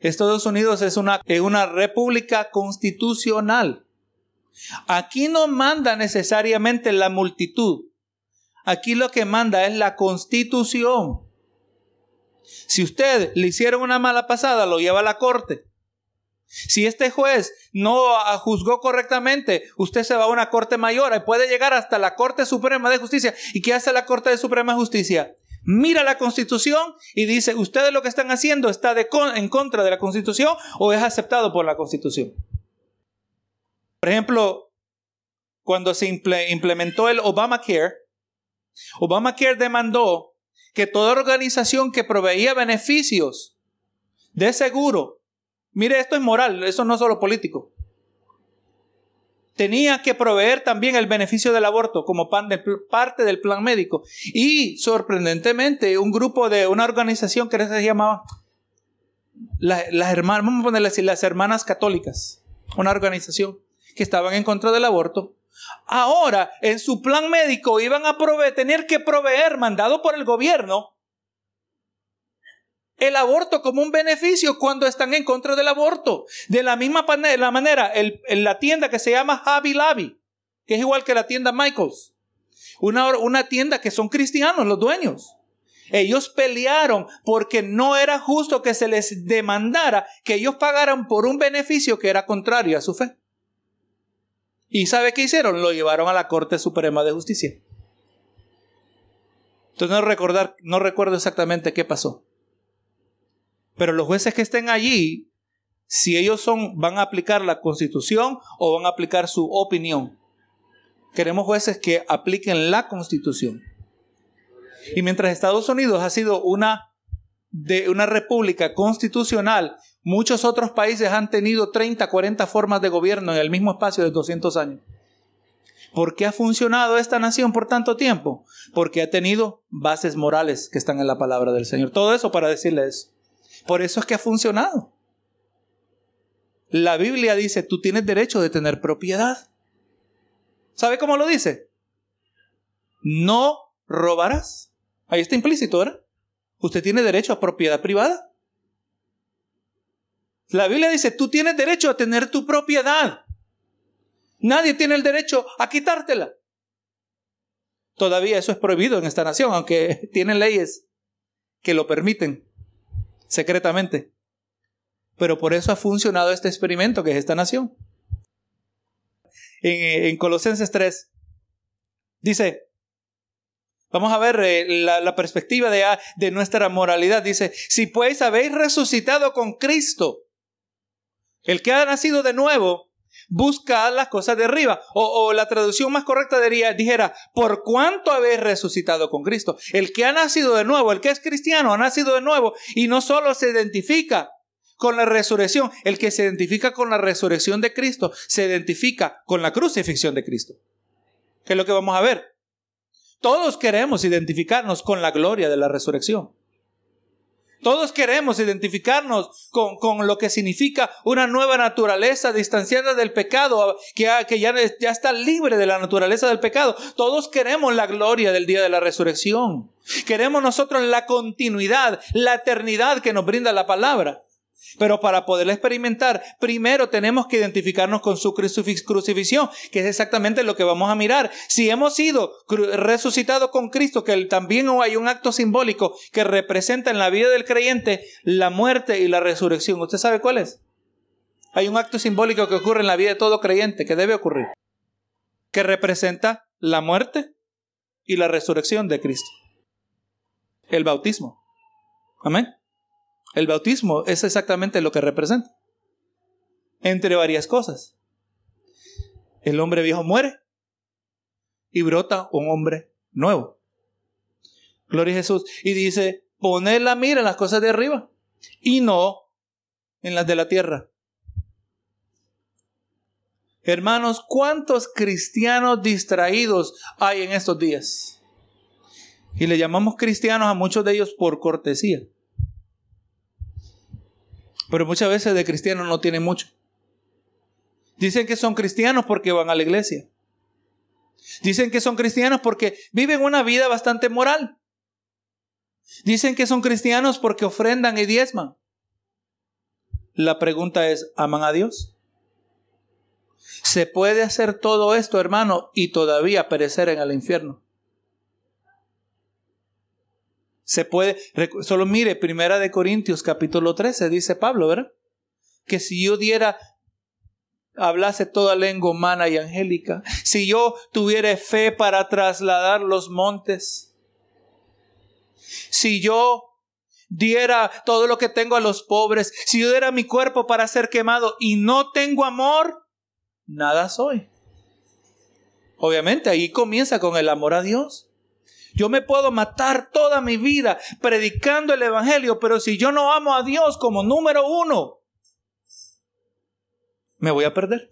Estados Unidos es una, una república constitucional. Aquí no manda necesariamente la multitud. Aquí lo que manda es la constitución. Si usted le hicieron una mala pasada, lo lleva a la corte. Si este juez no juzgó correctamente, usted se va a una corte mayor y puede llegar hasta la Corte Suprema de Justicia. ¿Y qué hace la Corte Suprema de Justicia? Mira la Constitución y dice, ¿ustedes lo que están haciendo está en contra de la Constitución o es aceptado por la Constitución? Por ejemplo, cuando se implementó el Obamacare, Obamacare demandó que toda organización que proveía beneficios de seguro Mire, esto es moral, eso no es solo político. Tenía que proveer también el beneficio del aborto como parte del plan médico. Y sorprendentemente, un grupo de una organización que se llamaba las hermanas, vamos a las hermanas católicas, una organización que estaban en contra del aborto. Ahora, en su plan médico iban a tener que proveer, mandado por el gobierno, el aborto como un beneficio cuando están en contra del aborto. De la misma manera, en la tienda que se llama Javi Lavi, que es igual que la tienda Michaels, una, una tienda que son cristianos los dueños. Ellos pelearon porque no era justo que se les demandara que ellos pagaran por un beneficio que era contrario a su fe. ¿Y sabe qué hicieron? Lo llevaron a la Corte Suprema de Justicia. Entonces no, recordar, no recuerdo exactamente qué pasó. Pero los jueces que estén allí, si ellos son, van a aplicar la constitución o van a aplicar su opinión. Queremos jueces que apliquen la constitución. Y mientras Estados Unidos ha sido una, de una república constitucional, muchos otros países han tenido 30, 40 formas de gobierno en el mismo espacio de 200 años. ¿Por qué ha funcionado esta nación por tanto tiempo? Porque ha tenido bases morales que están en la palabra del Señor. Todo eso para decirles por eso es que ha funcionado. La Biblia dice, tú tienes derecho de tener propiedad. ¿Sabe cómo lo dice? No robarás. Ahí está implícito, ¿verdad? Usted tiene derecho a propiedad privada. La Biblia dice, tú tienes derecho a tener tu propiedad. Nadie tiene el derecho a quitártela. Todavía eso es prohibido en esta nación, aunque [laughs] tienen leyes que lo permiten secretamente. Pero por eso ha funcionado este experimento que es esta nación. En, Colosenses 3 dice, vamos a ver eh, la, perspectiva de nuestra moralidad. Dice, si pues habéis resucitado con Cristo, el que ha nacido de nuevo, busca las cosas de arriba. O, la traducción más correcta diría, dijera, por cuánto habéis resucitado con Cristo. El que ha nacido de nuevo, el que es cristiano, ha nacido de nuevo y no solo se identifica con la resurrección, el que se identifica con la resurrección de Cristo, se identifica con la crucifixión de Cristo. ¿Qué es lo que vamos a ver? Todos queremos identificarnos con la gloria de la resurrección. Todos queremos identificarnos con, lo que significa una nueva naturaleza distanciada del pecado, que, que ya, ya está libre de la naturaleza del pecado. Todos queremos la gloria del día de la resurrección. Queremos nosotros la continuidad, la eternidad que nos brinda la palabra. Pero para poder experimentar, primero tenemos que identificarnos con su crucifixión, que es exactamente lo que vamos a mirar. Si hemos sido resucitados con Cristo, que también hay un acto simbólico que representa en la vida del creyente la muerte y la resurrección. ¿Usted sabe cuál es? Hay un acto simbólico que ocurre en la vida de todo creyente, que debe ocurrir, que representa la muerte y la resurrección de Cristo. El bautismo. Amén. El bautismo es exactamente lo que representa. Entre varias cosas. El hombre viejo muere y brota un hombre nuevo. Gloria a Jesús. Y dice, poned la mira en las cosas de arriba y no en las de la tierra. Hermanos, ¿cuántos cristianos distraídos hay en estos días? Y le llamamos cristianos a muchos de ellos por cortesía. Pero muchas veces de cristianos no tienen mucho. Dicen que son cristianos porque van a la iglesia. Dicen que son cristianos porque viven una vida bastante moral. Dicen que son cristianos porque ofrendan y diezman. La pregunta es, ¿aman a Dios? Se puede hacer todo esto, hermano, y todavía perecer en el infierno. Se puede, solo mire, Primera de Corintios capítulo 13, dice Pablo, ¿verdad? Que si yo diera, hablase toda lengua humana y angélica, si yo tuviera fe para trasladar los montes, si yo diera todo lo que tengo a los pobres, si yo diera mi cuerpo para ser quemado y no tengo amor, nada soy. Obviamente ahí comienza con el amor a Dios. Yo me puedo matar toda mi vida predicando el Evangelio, pero si yo no amo a Dios como número uno, me voy a perder.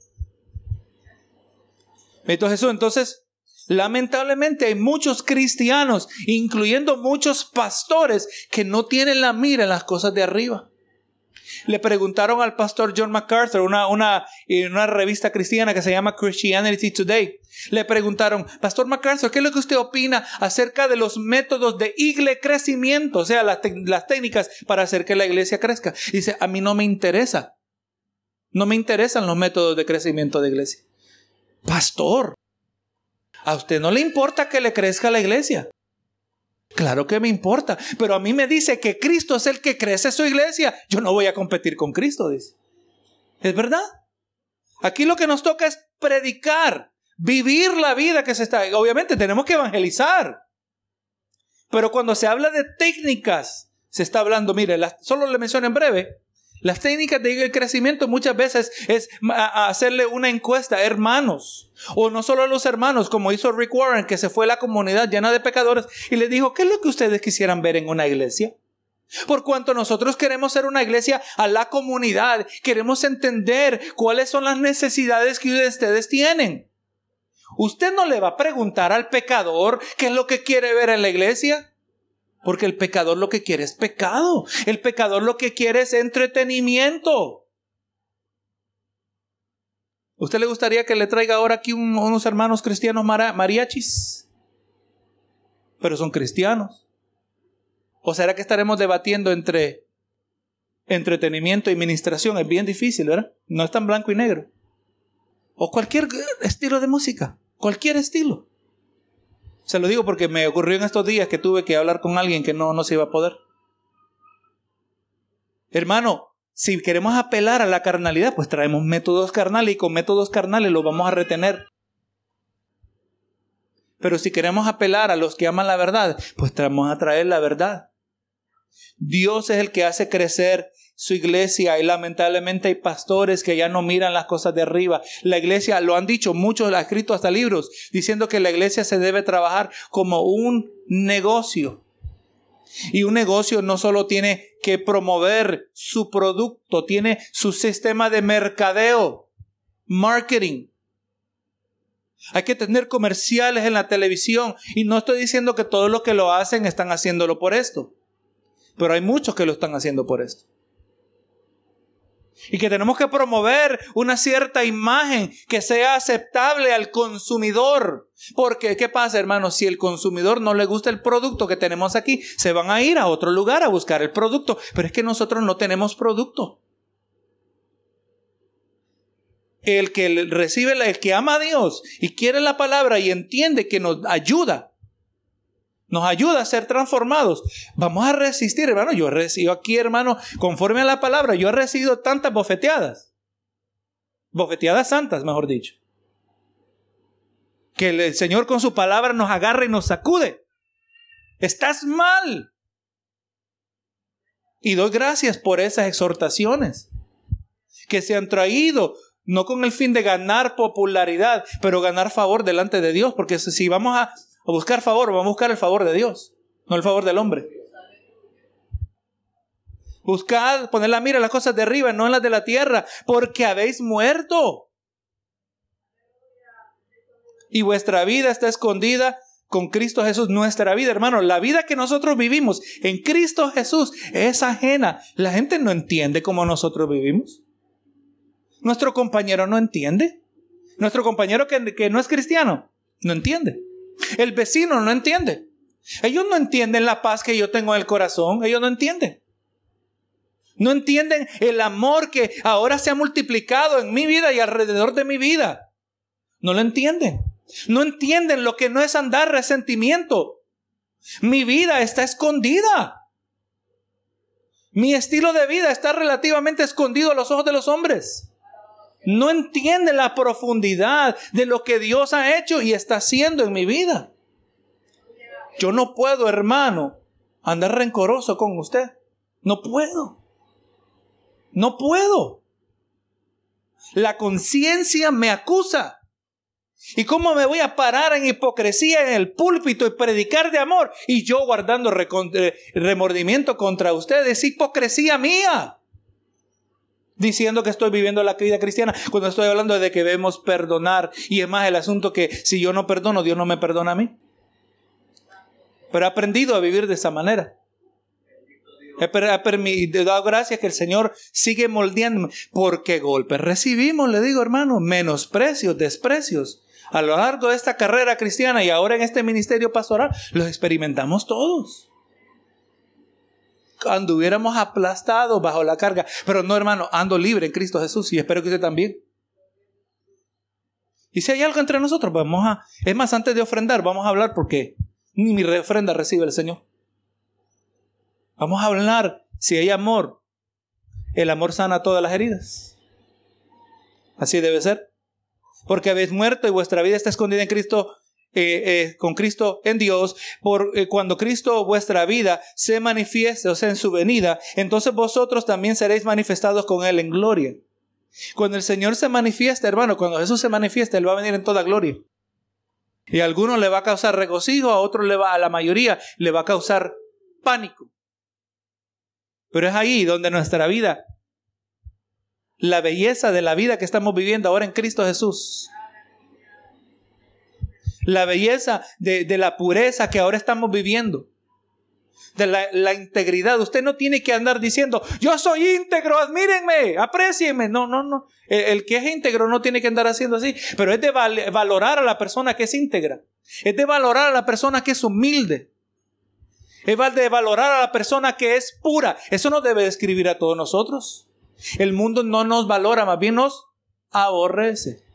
Entonces, entonces, lamentablemente hay muchos cristianos, incluyendo muchos pastores, que no tienen la mira en las cosas de arriba le preguntaron al pastor John MacArthur, una, una, una revista cristiana que se llama Christianity Today, le preguntaron, Pastor MacArthur, ¿qué es lo que usted opina acerca de los métodos de igle crecimiento? O sea, las, las técnicas para hacer que la iglesia crezca. Dice, a mí no me interesa. No me interesan los métodos de crecimiento de iglesia. Pastor, a usted no le importa que le crezca la iglesia. Claro que me importa, pero a mí me dice que Cristo es el que crece su iglesia. Yo no voy a competir con Cristo, dice. ¿Es verdad? Aquí lo que nos toca es predicar, vivir la vida que se está. Obviamente tenemos que evangelizar. Pero cuando se habla de técnicas, se está hablando, mire, solo le menciono en breve, las técnicas de crecimiento muchas veces es hacerle una encuesta, hermanos, o no solo a los hermanos, como hizo Rick Warren, que se fue a la comunidad llena de pecadores y le dijo, ¿qué es lo que ustedes quisieran ver en una iglesia? Por cuanto nosotros queremos ser una iglesia a la comunidad, queremos entender cuáles son las necesidades que ustedes tienen. Usted no le va a preguntar al pecador qué es lo que quiere ver en la iglesia. Porque el pecador lo que quiere es pecado. El pecador lo que quiere es entretenimiento. ¿Usted le gustaría que le traiga ahora aquí unos hermanos cristianos mariachis? Pero son cristianos. ¿O será que estaremos debatiendo entre entretenimiento y administración? Es bien difícil, ¿verdad? No es tan blanco y negro. O cualquier estilo de música, cualquier estilo. Se lo digo porque me ocurrió en estos días que tuve que hablar con alguien que no, no se iba a poder. Hermano, si queremos apelar a la carnalidad, pues traemos métodos carnales y con métodos carnales los vamos a retener. Pero si queremos apelar a los que aman la verdad, pues vamos a traer la verdad. Dios es el que hace crecer su iglesia y lamentablemente hay pastores que ya no miran las cosas de arriba. La iglesia, lo han dicho muchos, ha escrito hasta libros, diciendo que la iglesia se debe trabajar como un negocio. Y un negocio no solo tiene que promover su producto, tiene su sistema de mercadeo, marketing. Hay que tener comerciales en la televisión. Y no estoy diciendo que todos los que lo hacen están haciéndolo por esto. Pero hay muchos que lo están haciendo por esto. Y que tenemos que promover una cierta imagen que sea aceptable al consumidor. Porque, ¿qué pasa, hermanos? Si el consumidor no le gusta el producto que tenemos aquí, se van a ir a otro lugar a buscar el producto. Pero es que nosotros no tenemos producto. El que recibe, el que ama a Dios y quiere la palabra y entiende que nos ayuda nos ayuda a ser transformados. Vamos a resistir, hermano. Yo recibo aquí, hermano, conforme a la palabra, yo he recibido tantas bofeteadas. Bofeteadas santas, mejor dicho. Que el Señor con su palabra nos agarra y nos sacude. Estás mal. Y doy gracias por esas exhortaciones que se han traído, no con el fin de ganar popularidad, pero ganar favor delante de Dios, porque si vamos a a buscar favor, vamos a buscar el favor de Dios, no el favor del hombre. Buscad, poner la mira en las cosas de arriba, no en las de la tierra, porque habéis muerto. Y vuestra vida está escondida con Cristo Jesús. Nuestra vida, hermano, la vida que nosotros vivimos en Cristo Jesús es ajena. La gente no entiende cómo nosotros vivimos. Nuestro compañero no entiende. Nuestro compañero que, que no es cristiano no entiende. El vecino no entiende. Ellos no entienden la paz que yo tengo en el corazón. Ellos no entienden. No entienden el amor que ahora se ha multiplicado en mi vida y alrededor de mi vida. No lo entienden. No entienden lo que no es andar resentimiento. Mi vida está escondida. Mi estilo de vida está relativamente escondido a los ojos de los hombres. No entienden la profundidad de lo que Dios ha hecho y está haciendo en mi vida. Yo no puedo, hermano, andar rencoroso con usted. No puedo. No puedo. La conciencia me acusa. ¿Y cómo me voy a parar en hipocresía en el púlpito y predicar de amor? Y yo guardando eh, remordimiento contra ustedes, hipocresía mía. Diciendo que estoy viviendo la vida cristiana cuando estoy hablando de que debemos perdonar. Y es más el asunto que si yo no perdono, Dios no me perdona a mí. Pero he aprendido a vivir de esa manera. He, dado gracias que el Señor sigue moldeándome. Porque golpes recibimos, le digo hermano, menosprecios, desprecios. A lo largo de esta carrera cristiana y ahora en este ministerio pastoral, los experimentamos todos. Cuando hubiéramos aplastado bajo la carga. Pero no, hermano, ando libre en Cristo Jesús y espero que usted también. Y si hay algo entre nosotros, vamos a... Es más, antes de ofrendar, vamos a hablar porque ni mi ofrenda recibe el Señor. Vamos a hablar si hay amor. El amor sana todas las heridas. Así debe ser. Porque habéis muerto y vuestra vida está escondida en Cristo, eh, eh, con Cristo en Dios. Por eh, cuando Cristo vuestra vida se manifieste, o sea, en su venida, entonces vosotros también seréis manifestados con Él en gloria. Cuando el Señor se manifiesta, hermano, cuando Jesús se manifiesta, Él va a venir en toda gloria. Y a algunos le va a causar regocijo, a otros le va, a la mayoría le va a causar pánico. Pero es ahí donde nuestra vida, la belleza de la vida que estamos viviendo ahora en Cristo Jesús, la belleza de, la pureza que ahora estamos viviendo, de la, integridad. Usted no tiene que andar diciendo, yo soy íntegro, admírenme, aprecienme. No, no, no. El, que es íntegro no tiene que andar haciendo así, pero es de valorar a la persona que es íntegra. Es de valorar a la persona que es humilde. Es de valorar a la persona que es pura. Eso no debe describir a todos nosotros. El mundo no nos valora, más bien nos aborrece.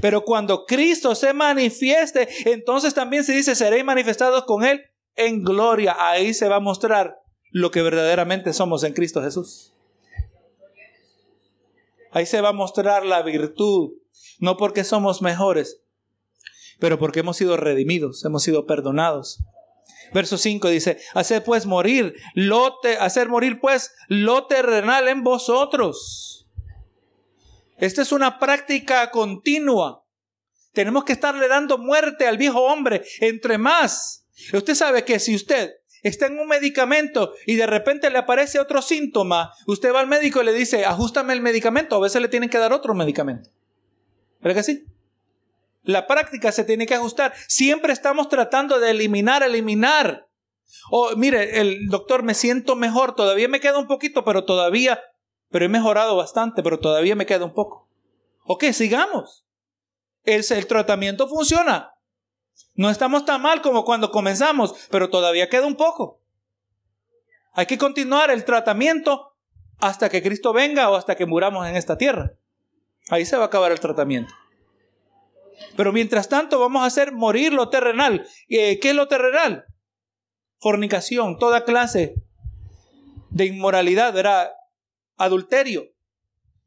Pero cuando Cristo se manifieste, entonces también se dice, seréis manifestados con Él en gloria. Ahí se va a mostrar lo que verdaderamente somos en Cristo Jesús. Ahí se va a mostrar la virtud, no porque somos mejores, pero porque hemos sido redimidos, hemos sido perdonados. Verso 5 dice, hacer pues morir, lote, hacer morir pues lo terrenal en vosotros. Esta es una práctica continua. Tenemos que estarle dando muerte al viejo hombre. Entre más. Usted sabe que si usted está en un medicamento y de repente le aparece otro síntoma, usted va al médico y le dice, ajustame el medicamento. A veces le tienen que dar otro medicamento. ¿Verdad que sí? La práctica se tiene que ajustar. Siempre estamos tratando de eliminar, eliminar. O oh, mire, el doctor, me siento mejor, todavía me queda un poquito, pero todavía, pero he mejorado bastante, pero todavía me queda un poco. Ok, sigamos. El, el tratamiento funciona. No estamos tan mal como cuando comenzamos, pero todavía queda un poco. Hay que continuar el tratamiento hasta que Cristo venga o hasta que muramos en esta tierra. Ahí se va a acabar el tratamiento. Pero mientras tanto vamos a hacer morir lo terrenal. Eh, ¿Qué es lo terrenal? Fornicación, toda clase de inmoralidad, era adulterio.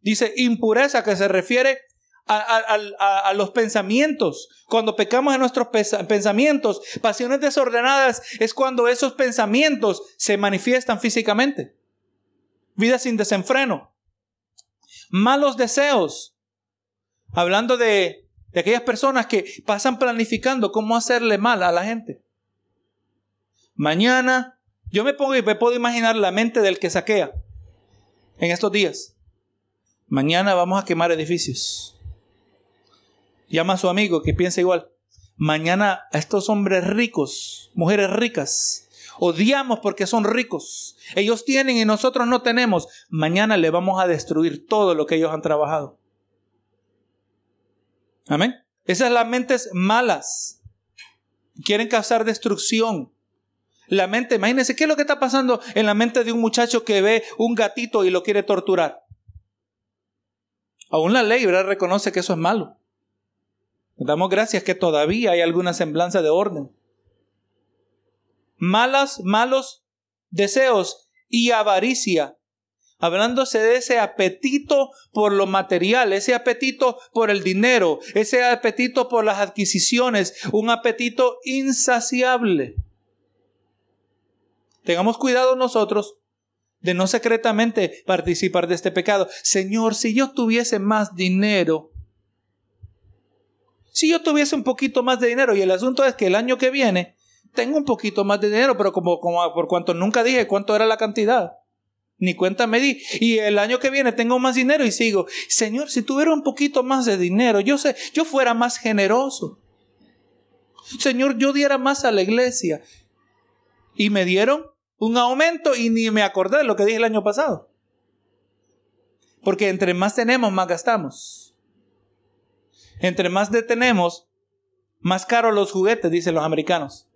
Dice impureza que se refiere a, los pensamientos. Cuando pecamos en nuestros pensamientos, pasiones desordenadas es cuando esos pensamientos se manifiestan físicamente. Vida sin desenfreno. Malos deseos. Hablando de de aquellas personas que pasan planificando cómo hacerle mal a la gente. Mañana, yo me pongo y me puedo imaginar la mente del que saquea en estos días. Mañana vamos a quemar edificios. Llama a su amigo que piensa igual. mañana a estos hombres ricos, mujeres ricas, odiamos porque son ricos. Ellos tienen y nosotros no tenemos. Mañana le vamos a destruir todo lo que ellos han trabajado. Amén. Esas las mentes malas. Quieren causar destrucción. La mente, imagínense, ¿qué es lo que está pasando en la mente de un muchacho que ve un gatito y lo quiere torturar? Aún la ley ¿verdad? reconoce que eso es malo. Damos gracias que todavía hay alguna semblanza de orden. Malas, malos deseos y avaricia. Hablándose de ese apetito por lo material, ese apetito por el dinero, ese apetito por las adquisiciones, un apetito insaciable. Tengamos cuidado nosotros de no secretamente participar de este pecado. Señor, si yo tuviese más dinero, si yo tuviese un poquito más de dinero, y el asunto es que el año que viene tengo un poquito más de dinero, pero como, como por cuanto nunca dije cuánto era la cantidad, ni cuenta me di. Y el año que viene tengo más dinero y sigo, Señor, si tuviera un poquito más de dinero, yo sé, yo fuera más generoso. Señor, yo diera más a la iglesia. Y me dieron un aumento y ni me acordé de lo que dije el año pasado. Porque entre más tenemos, más gastamos. Entre más detenemos, más caros los juguetes, dicen los americanos.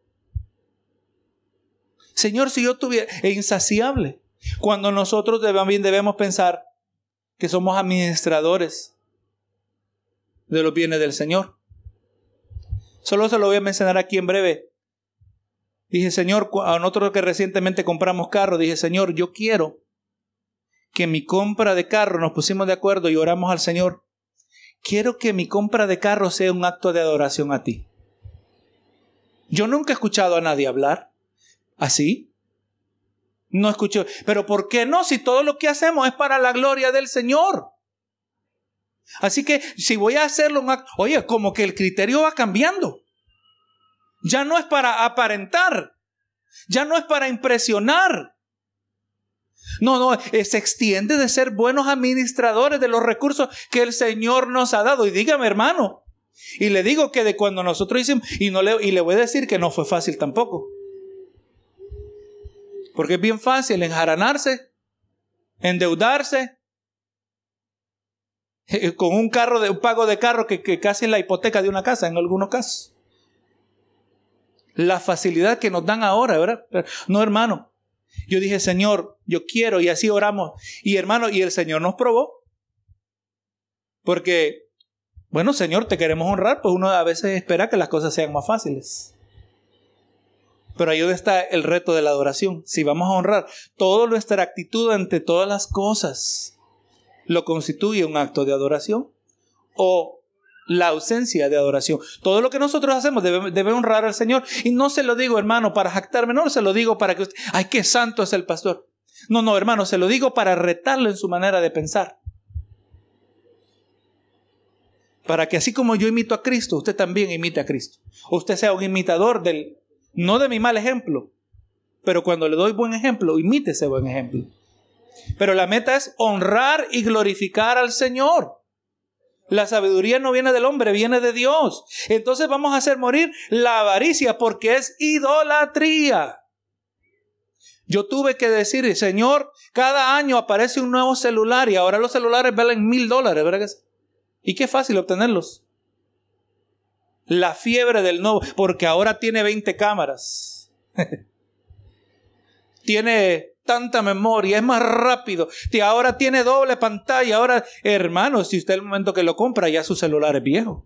Señor, si yo tuviera, es insaciable. Cuando nosotros también debemos pensar que somos administradores de los bienes del Señor. Solo se lo voy a mencionar aquí en breve. Dije, Señor, a nosotros que recientemente compramos carro, dije, Señor, yo quiero que mi compra de carro, nos pusimos de acuerdo y oramos al Señor, quiero que mi compra de carro sea un acto de adoración a ti. Yo nunca he escuchado a nadie hablar así. No escucho, pero ¿por qué no? Si todo lo que hacemos es para la gloria del Señor. Así que si voy a hacerlo un acto, oye, como que el criterio va cambiando. Ya no es para aparentar. Ya no es para impresionar. No, no, se extiende de ser buenos administradores de los recursos que el Señor nos ha dado. Y dígame, hermano, y le digo que de cuando nosotros hicimos, y, no le, y le voy a decir que no fue fácil tampoco. Porque es bien fácil enjaranarse, endeudarse, eh, con un carro de un pago de carro que, que casi es la hipoteca de una casa en algunos casos la facilidad que nos dan ahora, ¿verdad? No, hermano. Yo dije, Señor, yo quiero y así oramos. Y hermano, y el Señor nos probó. Porque, bueno, Señor, te queremos honrar, pues uno a veces espera que las cosas sean más fáciles. Pero ahí está el reto de la adoración. Si vamos a honrar, toda nuestra actitud ante todas las cosas lo constituye un acto de adoración o la ausencia de adoración. Todo lo que nosotros hacemos debe, honrar al Señor. Y no se lo digo, hermano, para jactarme, no se lo digo para que usted, ay, qué santo es el pastor. No, no, hermano, se lo digo para retarlo en su manera de pensar. Para que así como yo imito a Cristo, usted también imite a Cristo. usted sea un imitador del, no de mi mal ejemplo, pero cuando le doy buen ejemplo, imite ese buen ejemplo. Pero la meta es honrar y glorificar al Señor. La sabiduría no viene del hombre, viene de Dios. Entonces vamos a hacer morir la avaricia porque es idolatría. Yo tuve que decir, Señor, cada año aparece un nuevo celular y ahora los celulares valen mil dólares, ¿verdad? Y qué fácil obtenerlos. La fiebre del nuevo, porque ahora tiene 20 cámaras. [laughs] tiene tanta memoria, es más rápido. Ahora tiene doble pantalla. Ahora, hermano, si usted el momento que lo compra, ya su celular es viejo.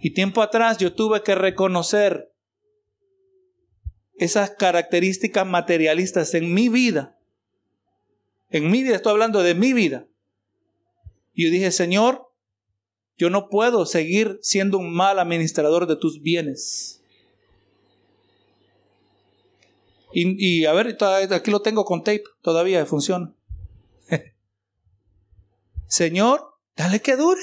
Y tiempo atrás yo tuve que reconocer esas características materialistas en mi vida. En mi vida, estoy hablando de mi vida. Y yo dije, Señor, yo no puedo seguir siendo un mal administrador de tus bienes. Y, a ver, aquí lo tengo con tape, todavía funciona. [laughs] Señor, dale que dure.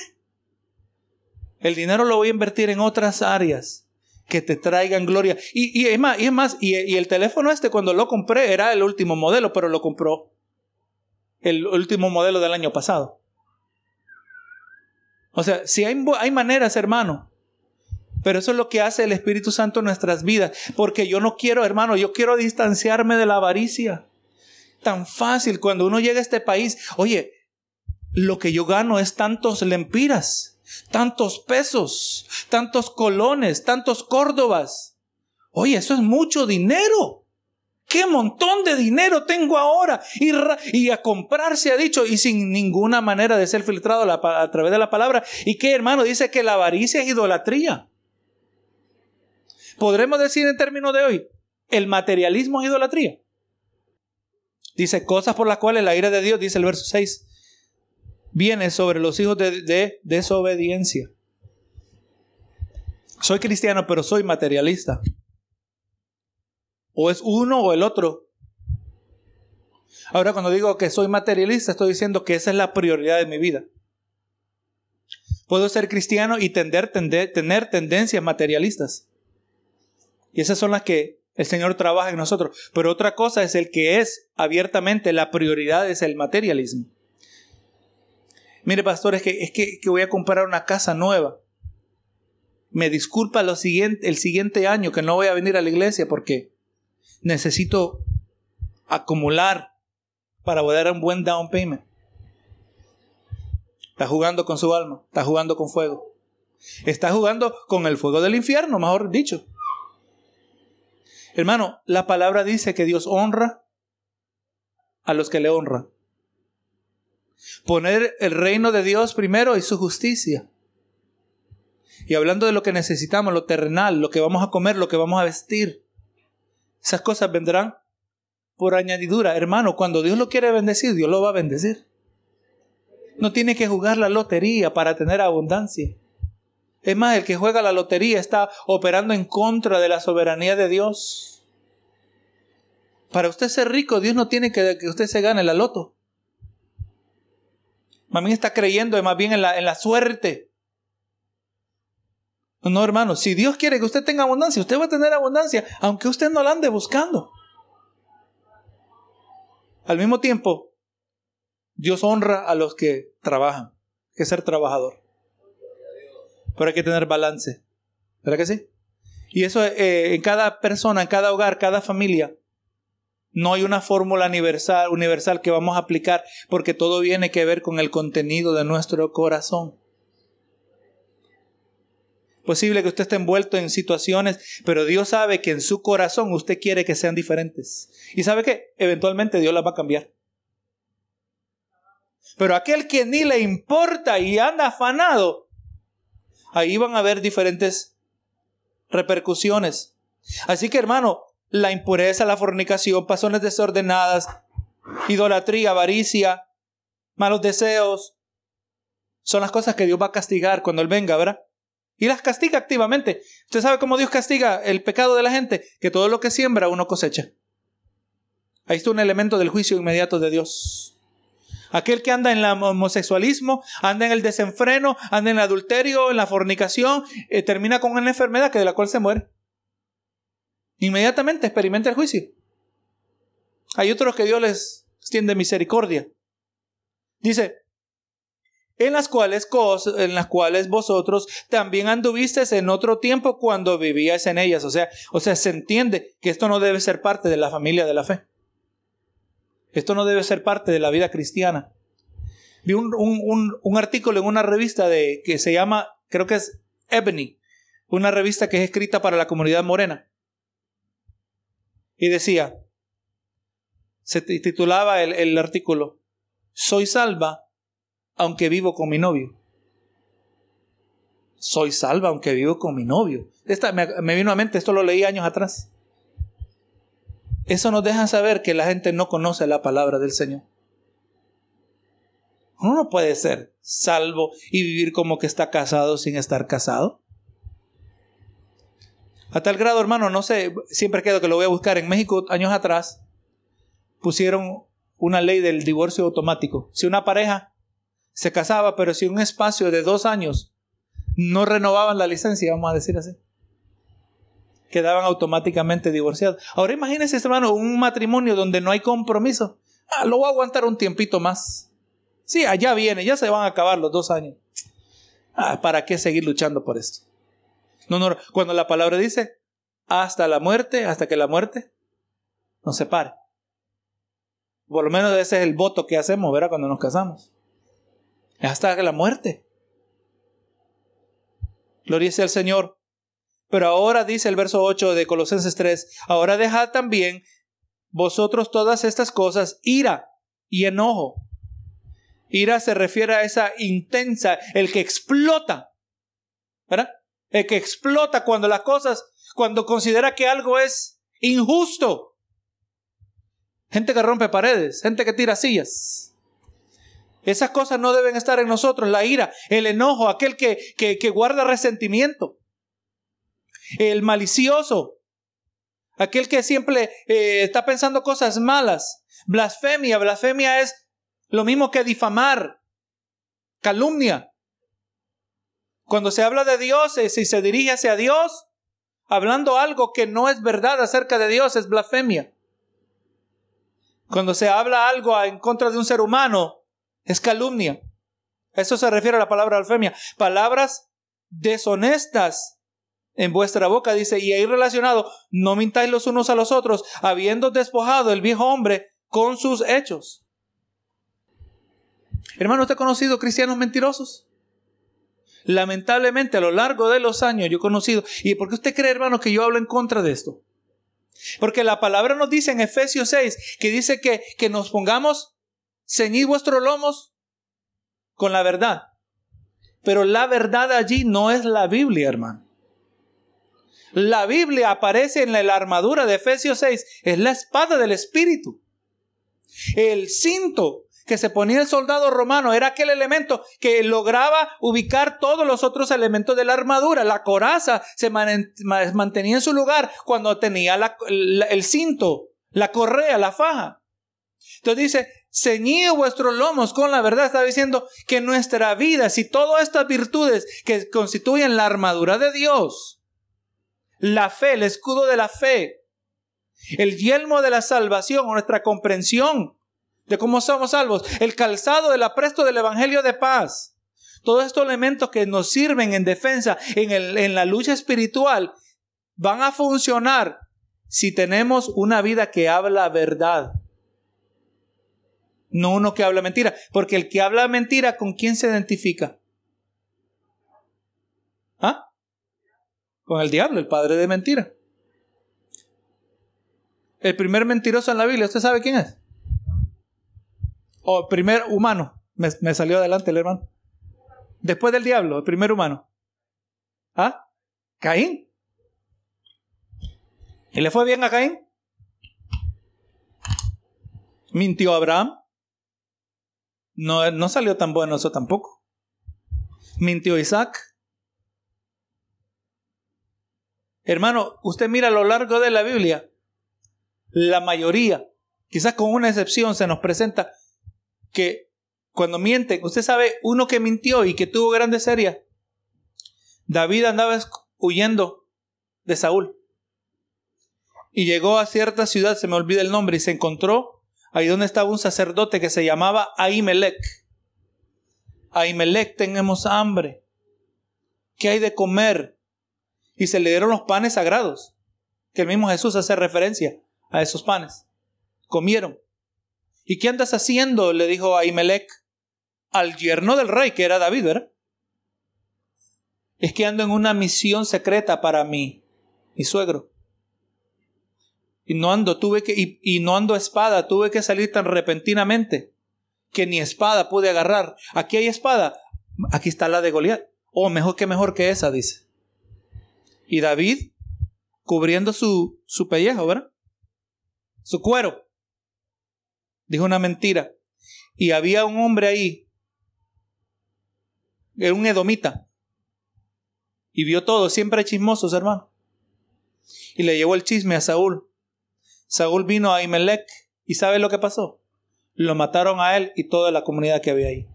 El dinero lo voy a invertir en otras áreas que te traigan gloria. Y, es más, y es más, y, el teléfono este cuando lo compré era el último modelo, pero lo compró el último modelo del año pasado. O sea, si hay, hay maneras, hermano, Pero eso es lo que hace el Espíritu Santo en nuestras vidas. Porque yo no quiero, hermano, yo quiero distanciarme de la avaricia. Tan fácil cuando uno llega a este país. Oye, lo que yo gano es tantos lempiras, tantos pesos, tantos colones, tantos córdobas. Oye, eso es mucho dinero. ¿Qué montón de dinero tengo ahora? Y, a comprar se ha dicho, y sin ninguna manera de ser filtrado a través de la palabra. ¿Y qué hermano? Dice que la avaricia es idolatría. Podremos decir en términos de hoy, el materialismo es idolatría. Dice cosas por las cuales la ira de Dios, dice el verso 6, viene sobre los hijos de, de desobediencia. Soy cristiano, pero soy materialista. O es uno o el otro. Ahora cuando digo que soy materialista, estoy diciendo que esa es la prioridad de mi vida. Puedo ser cristiano y tender, tener tendencias materialistas. Y esas son las que el Señor trabaja en nosotros. Pero otra cosa es el que es abiertamente la prioridad es el materialismo. Mire, pastor, es que, es que, voy a comprar una casa nueva. Me disculpa lo siguiente, el siguiente año que no voy a venir a la iglesia porque necesito acumular para poder dar un buen down payment. Está jugando con su alma, está jugando con fuego. Está jugando con el fuego del infierno, mejor dicho. Hermano, la palabra dice que Dios honra a los que le honran. Poner el reino de Dios primero y su justicia. Y hablando de lo que necesitamos, lo terrenal, lo que vamos a comer, lo que vamos a vestir. Esas cosas vendrán por añadidura. Hermano, cuando Dios lo quiere bendecir, Dios lo va a bendecir. No tiene que jugar la lotería para tener abundancia. Es más, el que juega la lotería está operando en contra de la soberanía de Dios. Para usted ser rico, Dios no tiene que que usted se gane la loto. Más bien está creyendo más bien en la, en la suerte. No, hermano, si Dios quiere que usted tenga abundancia, usted va a tener abundancia, aunque usted no la ande buscando. Al mismo tiempo, Dios honra a los que trabajan, que ser trabajador. Pero hay que tener balance. ¿Verdad que sí? Y eso eh, en cada persona, en cada hogar, cada familia. No hay una fórmula universal, universal que vamos a aplicar porque todo viene que ver con el contenido de nuestro corazón posible que usted esté envuelto en situaciones, pero Dios sabe que en su corazón usted quiere que sean diferentes. Y sabe que eventualmente Dios las va a cambiar. Pero aquel que ni le importa y anda afanado, ahí van a haber diferentes repercusiones. Así que hermano, la impureza, la fornicación, pasiones desordenadas, idolatría, avaricia, malos deseos, son las cosas que Dios va a castigar cuando Él venga, ¿verdad? Y las castiga activamente. ¿Usted sabe cómo Dios castiga el pecado de la gente? Que todo lo que siembra uno cosecha. Ahí está un elemento del juicio inmediato de Dios. Aquel que anda en el homosexualismo, anda en el desenfreno, anda en el adulterio, en la fornicación, eh, termina con una enfermedad que de la cual se muere. Inmediatamente experimenta el juicio. Hay otros que Dios les extiende misericordia. Dice, en las cuales en las cuales vosotros también anduvisteis en otro tiempo cuando vivíais en ellas. O sea, o sea, se entiende que esto no debe ser parte de la familia de la fe. Esto no debe ser parte de la vida cristiana. Vi un, un, un, artículo en una revista de, que se llama, creo que es Ebony, una revista que es escrita para la comunidad morena. Y decía, se titulaba el, el artículo, Soy salva aunque vivo con mi novio. Soy salva aunque vivo con mi novio. Esta, me, vino a mente, esto lo leí años atrás. Eso nos deja saber que la gente no conoce la palabra del Señor. Uno no puede ser salvo y vivir como que está casado sin estar casado. A tal grado, hermano, no sé, siempre quedo que lo voy a buscar. En México, años atrás, pusieron una ley del divorcio automático. Si una pareja se casaba, pero si un espacio de dos años no renovaban la licencia, vamos a decir así, quedaban automáticamente divorciados. Ahora imagínense, hermano, un matrimonio donde no hay compromiso. Ah, lo voy a aguantar un tiempito más. Sí, allá viene, ya se van a acabar los dos años. Ah, ¿para qué seguir luchando por esto? No, no, cuando la palabra dice hasta la muerte, hasta que la muerte nos separe. Por lo menos ese es el voto que hacemos, ¿verdad? Cuando nos casamos. Hasta la muerte. Gloria al Señor. Pero ahora dice el verso 8 de Colosenses 3, ahora dejad también vosotros todas estas cosas, ira y enojo. Ira se refiere a esa intensa, el que explota, ¿verdad? El que explota cuando las cosas, cuando considera que algo es injusto. Gente que rompe paredes, gente que tira sillas. Esas cosas no deben estar en nosotros, la ira, el enojo, aquel que, que, guarda resentimiento, el malicioso, aquel que siempre eh, está pensando cosas malas, blasfemia, blasfemia es lo mismo que difamar, calumnia. Cuando se habla de Dios y se dirige hacia Dios, hablando algo que no es verdad acerca de Dios, es blasfemia. Cuando se habla algo en contra de un ser humano, es calumnia. Eso se refiere a la palabra blasfemia. Palabras deshonestas en vuestra boca, dice, y ahí relacionado, no mintáis los unos a los otros, habiendo despojado el viejo hombre con sus hechos. Hermano, ¿usted ha conocido cristianos mentirosos? Lamentablemente, a lo largo de los años yo he conocido. ¿Y por qué usted cree, hermano, que yo hablo en contra de esto? Porque la palabra nos dice en Efesios 6 que dice que, que nos pongamos, ceñid vuestros lomos con la verdad. Pero la verdad allí no es la Biblia, hermano. La Biblia aparece en la armadura de Efesios 6, es la espada del Espíritu. El cinto que se ponía el soldado romano era aquel elemento que lograba ubicar todos los otros elementos de la armadura. La coraza se mantenía en su lugar cuando tenía el cinto, la correa, la faja. Entonces dice, ceñid vuestros lomos con la verdad. Está diciendo que nuestra vida, si todas estas virtudes que constituyen la armadura de Dios, la fe, el escudo de la fe, el yelmo de la salvación nuestra comprensión de cómo somos salvos, el calzado del apresto del Evangelio de paz. Todos estos elementos que nos sirven en defensa, en, el, en la lucha espiritual, van a funcionar si tenemos una vida que habla verdad. No uno que habla mentira. Porque el que habla mentira, ¿con quién se identifica? ¿Ah? Con el diablo, el padre de mentira. El primer mentiroso en la Biblia, ¿usted sabe quién es? O primer humano. Me, salió adelante el hermano. Después del diablo, el primer humano. ¿Ah? Caín. ¿Y le fue bien a Caín? ¿Mintió Abraham? No, no salió tan bueno eso tampoco. ¿Mintió Isaac? Hermano, usted mira a lo largo de la Biblia, la mayoría, quizás con una excepción, se nos presenta que cuando mienten, usted sabe, uno que mintió y que tuvo grandes heridas. David andaba huyendo de Saúl. Y llegó a cierta ciudad, se me olvida el nombre, y se encontró ahí donde estaba un sacerdote que se llamaba Ahimelech. Ahimelech, tenemos hambre. ¿Qué hay de comer? Y se le dieron los panes sagrados, que el mismo Jesús hace referencia a esos panes. Comieron. ¿Y qué andas haciendo? le dijo Ahimelech al yerno del rey, que era David, ¿verdad? Es que ando en una misión secreta para mí, mi suegro. Y no ando, tuve que, y, y no ando espada, tuve que salir tan repentinamente que ni espada pude agarrar. Aquí hay espada, aquí está la de Goliat. O oh, mejor que mejor que esa, dice. Y David, cubriendo su, su pellejo, ¿verdad? Su cuero dijo una mentira. Y había un hombre ahí, era un edomita, y vio todo, siempre chismosos, hermano. Y le llevó el chisme a Saúl. Saúl vino a Imelec y ¿sabe lo que pasó? Lo mataron a él y toda la comunidad que había ahí.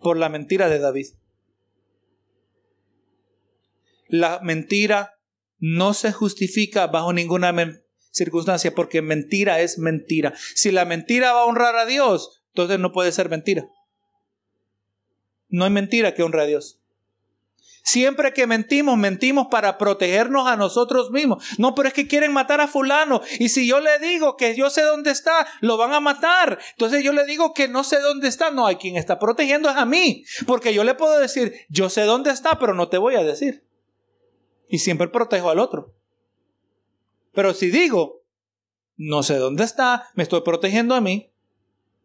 Por la mentira de David. La mentira no se justifica bajo ninguna circunstancia, porque mentira es mentira. Si la mentira va a honrar a Dios, entonces no puede ser mentira. No hay mentira que honre a Dios. Siempre que mentimos, mentimos para protegernos a nosotros mismos. No, pero es que quieren matar a fulano. Y si yo le digo que yo sé dónde está, lo van a matar. Entonces yo le digo que no sé dónde está. No, hay quien está protegiendo es a mí. Porque yo le puedo decir, yo sé dónde está, pero no te voy a decir. Y siempre protejo al otro. Pero si digo, no sé dónde está, me estoy protegiendo a mí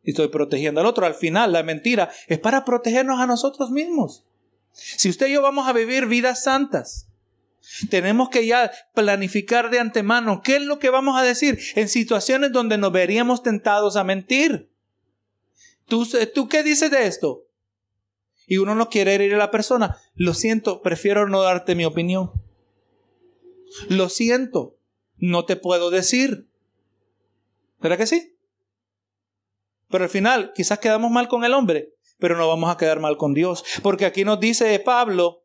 y estoy protegiendo al otro. Al final, la mentira es para protegernos a nosotros mismos. Si usted y yo vamos a vivir vidas santas, tenemos que ya planificar de antemano qué es lo que vamos a decir en situaciones donde nos veríamos tentados a mentir. ¿Tú, ¿Tú qué dices de esto? Y uno no quiere herir a la persona. Lo siento, prefiero no darte mi opinión. Lo siento, no te puedo decir. ¿Verdad que sí? Pero al final quizás quedamos mal con el hombre, pero no vamos a quedar mal con Dios. Porque aquí nos dice Pablo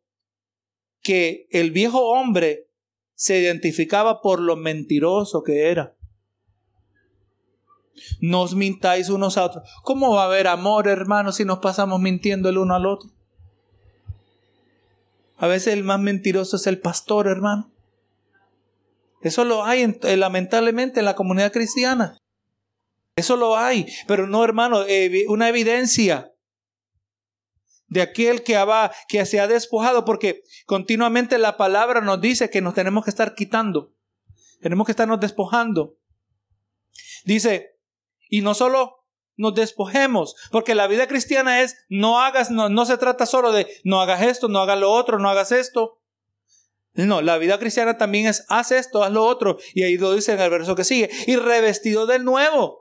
que el viejo hombre se identificaba por lo mentiroso que era. No os mintáis unos a otros. ¿Cómo va a haber amor, hermanos, si nos pasamos mintiendo el uno al otro? A veces el más mentiroso es el pastor, hermano. Eso lo hay lamentablemente en la comunidad cristiana. Eso lo hay, pero no, hermano, una evidencia de aquel que, que se ha despojado, porque continuamente la palabra nos dice que nos tenemos que estar quitando, tenemos que estarnos despojando. Dice, y no solo nos despojemos, porque la vida cristiana es no hagas, no, no se trata solo de no hagas esto, no hagas lo otro, no hagas esto. No, la vida cristiana también es haz esto, haz lo otro, y ahí lo dice en el verso que sigue, y revestido del nuevo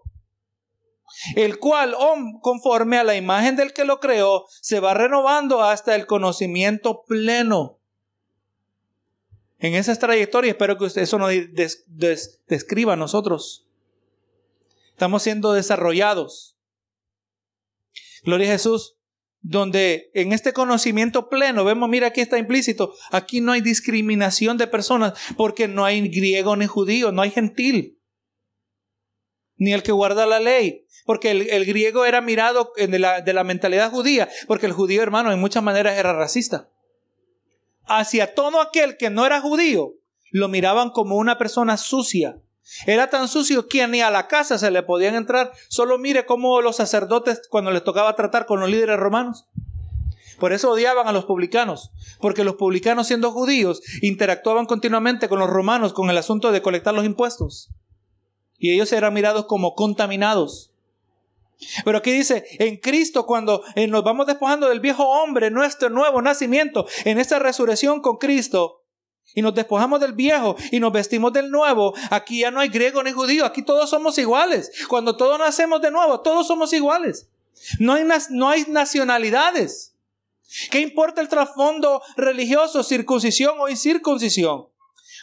el cual, conforme a la imagen del que lo creó, se va renovando hasta el conocimiento pleno. En esa trayectoria, espero que usted eso nos describa a nosotros. Estamos siendo desarrollados. Gloria a Jesús. Donde en este conocimiento pleno, vemos, mira, aquí está implícito, aquí no hay discriminación de personas, porque no hay griego ni judío, no hay gentil, ni el que guarda la ley, porque el, griego era mirado de la, de la mentalidad judía, porque el judío, hermano, en muchas maneras era racista. Hacia todo aquel que no era judío, lo miraban como una persona sucia. Era tan sucio que ni a la casa se le podían entrar. Solo mire cómo los sacerdotes, cuando les tocaba tratar con los líderes romanos, por eso odiaban a los publicanos, porque los publicanos siendo judíos interactuaban continuamente con los romanos con el asunto de colectar los impuestos. Y ellos eran mirados como contaminados. Pero aquí dice, en Cristo, cuando eh, nos vamos despojando del viejo hombre, nuestro nuevo nacimiento, en esta resurrección con Cristo, y nos despojamos del viejo y nos vestimos del nuevo, aquí ya no hay griego ni judío, aquí todos somos iguales. Cuando todos nacemos de nuevo, todos somos iguales. No hay, no hay nacionalidades. ¿Qué importa el trasfondo religioso, circuncisión o incircuncisión?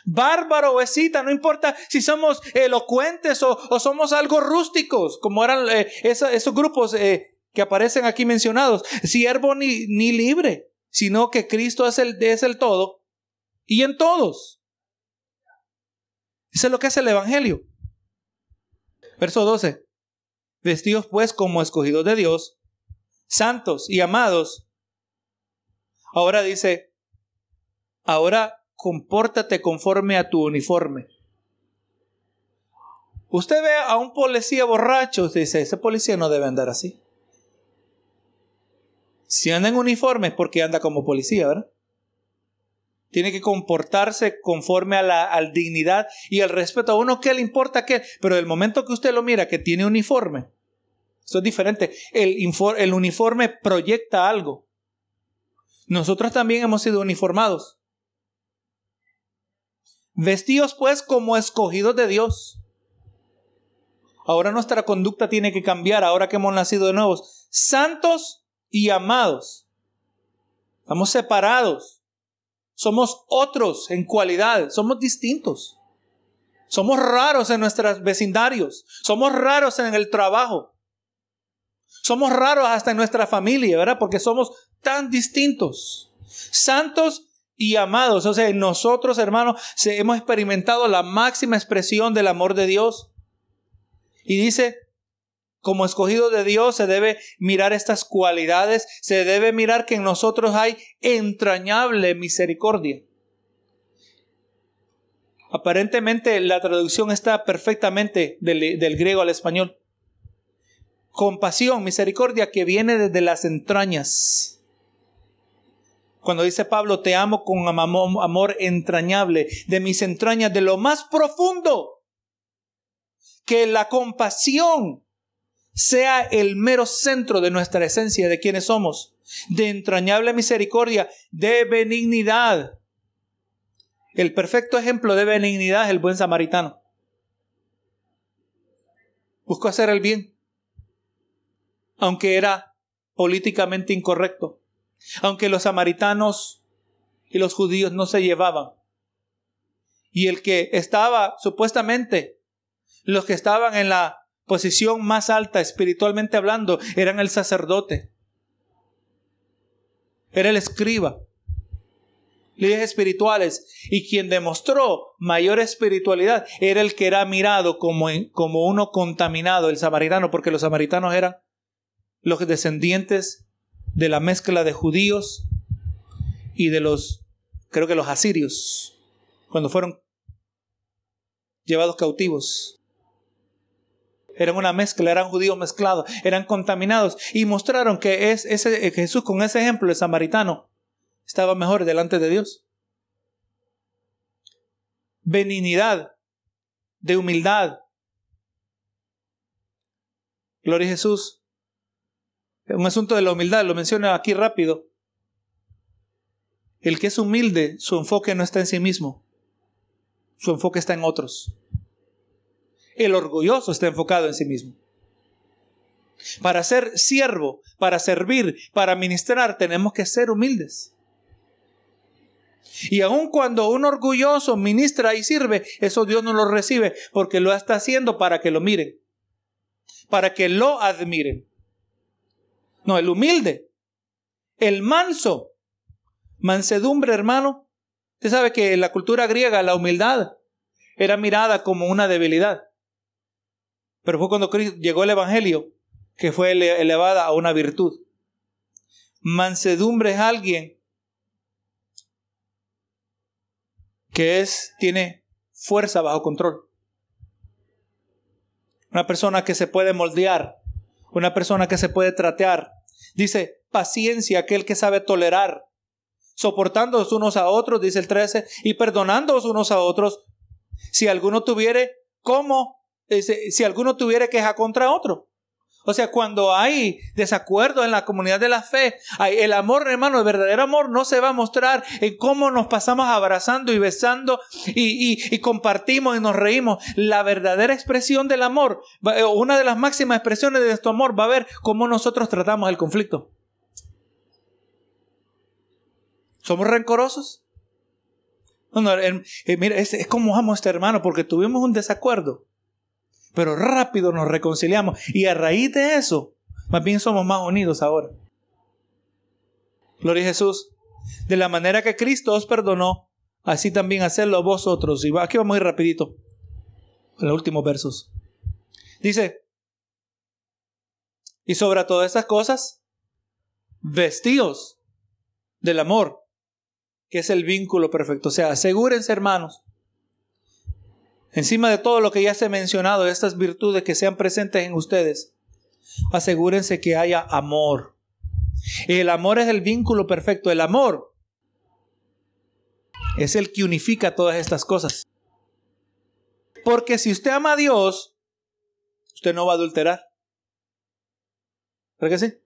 bárbaro o escita, no importa si somos elocuentes o, somos algo rústicos, como eran eh, esos, grupos eh, que aparecen aquí mencionados, siervo ni, ni libre, sino que Cristo es el, es el todo y en todos. Eso es lo que es el Evangelio. Verso 12. Vestidos pues como escogidos de Dios, santos y amados. Ahora dice, ahora compórtate conforme a tu uniforme. Usted ve a un policía borracho, dice, ese policía no debe andar así. Si anda en uniforme es porque anda como policía, ¿verdad? Tiene que comportarse conforme a la dignidad y al respeto a uno. ¿Qué le importa qué? Pero el momento que usted lo mira que tiene uniforme, eso es diferente. El, el uniforme proyecta algo. Nosotros también hemos sido uniformados. Vestidos pues como escogidos de Dios. Ahora nuestra conducta tiene que cambiar, ahora que hemos nacido de nuevos. Santos y amados. Estamos separados. Somos otros en cualidad, somos distintos. Somos raros en nuestros vecindarios, somos raros en el trabajo. Somos raros hasta en nuestra familia, ¿verdad? Porque somos tan distintos. Santos y amados. O sea, nosotros, hermanos, hemos experimentado la máxima expresión del amor de Dios. Y dice, como escogido de Dios se debe mirar estas cualidades, se debe mirar que en nosotros hay entrañable misericordia. Aparentemente la traducción está perfectamente del, griego al español. Compasión, misericordia que viene desde las entrañas. Cuando dice Pablo, te amo con amor entrañable, de mis entrañas, de lo más profundo, que la compasión sea el mero centro de nuestra esencia, de quienes somos, de entrañable misericordia, de benignidad. El perfecto ejemplo de benignidad es el buen samaritano. Buscó hacer el bien, aunque era políticamente incorrecto, aunque los samaritanos y los judíos no se llevaban. Y el que estaba supuestamente, los que estaban en la posición más alta espiritualmente hablando eran el sacerdote, era el escriba, líderes espirituales, y quien demostró mayor espiritualidad era el que era mirado como, como uno contaminado, el samaritano, porque los samaritanos eran los descendientes de la mezcla de judíos y de los, creo que los asirios, cuando fueron llevados cautivos eran una mezcla, eran judíos mezclados, eran contaminados y mostraron que es ese, Jesús con ese ejemplo, el samaritano, estaba mejor delante de Dios. Benignidad, de humildad. Gloria a Jesús. Un asunto de la humildad, lo menciono aquí rápido. El que es humilde, su enfoque no está en sí mismo, su enfoque está en otros. El orgulloso está enfocado en sí mismo. Para ser siervo, para servir, para ministrar, tenemos que ser humildes. Y aun cuando un orgulloso ministra y sirve, eso Dios no lo recibe porque lo está haciendo para que lo miren, para que lo admiren. No, el humilde, el manso, mansedumbre, hermano. Usted sabe que en la cultura griega la humildad era mirada como una debilidad. Pero fue cuando llegó el Evangelio que fue elevada a una virtud. Mansedumbre es alguien que es, tiene fuerza bajo control. Una persona que se puede moldear, una persona que se puede tratear. Dice, paciencia, aquel que sabe tolerar, soportándoos unos a otros, dice el 13, y perdonándoos unos a otros, si alguno tuviere como si alguno tuviera queja contra otro. O sea, cuando hay desacuerdo en la comunidad de la fe, el amor, hermano, el verdadero amor no se va a mostrar en cómo nos pasamos abrazando y besando y, compartimos y nos reímos. La verdadera expresión del amor, eh, una de las máximas expresiones de nuestro amor, va a ver cómo nosotros tratamos el conflicto. ¿Somos rencorosos? Eh, mira, es, es como amo a este hermano porque tuvimos un desacuerdo pero rápido nos reconciliamos. Y a raíz de eso, más bien somos más unidos ahora. Gloria a Jesús. De la manera que Cristo os perdonó, así también hacerlo vosotros. Y aquí vamos a ir rapidito. En los últimos versos. Dice, y sobre todas estas cosas, vestíos del amor, que es el vínculo perfecto. O sea, asegúrense, hermanos, Encima de todo lo que ya se ha mencionado, estas virtudes que sean presentes en ustedes, asegúrense que haya amor. El amor es el vínculo perfecto. El amor es el que unifica todas estas cosas. Porque si usted ama a Dios, usted no va a adulterar. ¿Verdad que sí?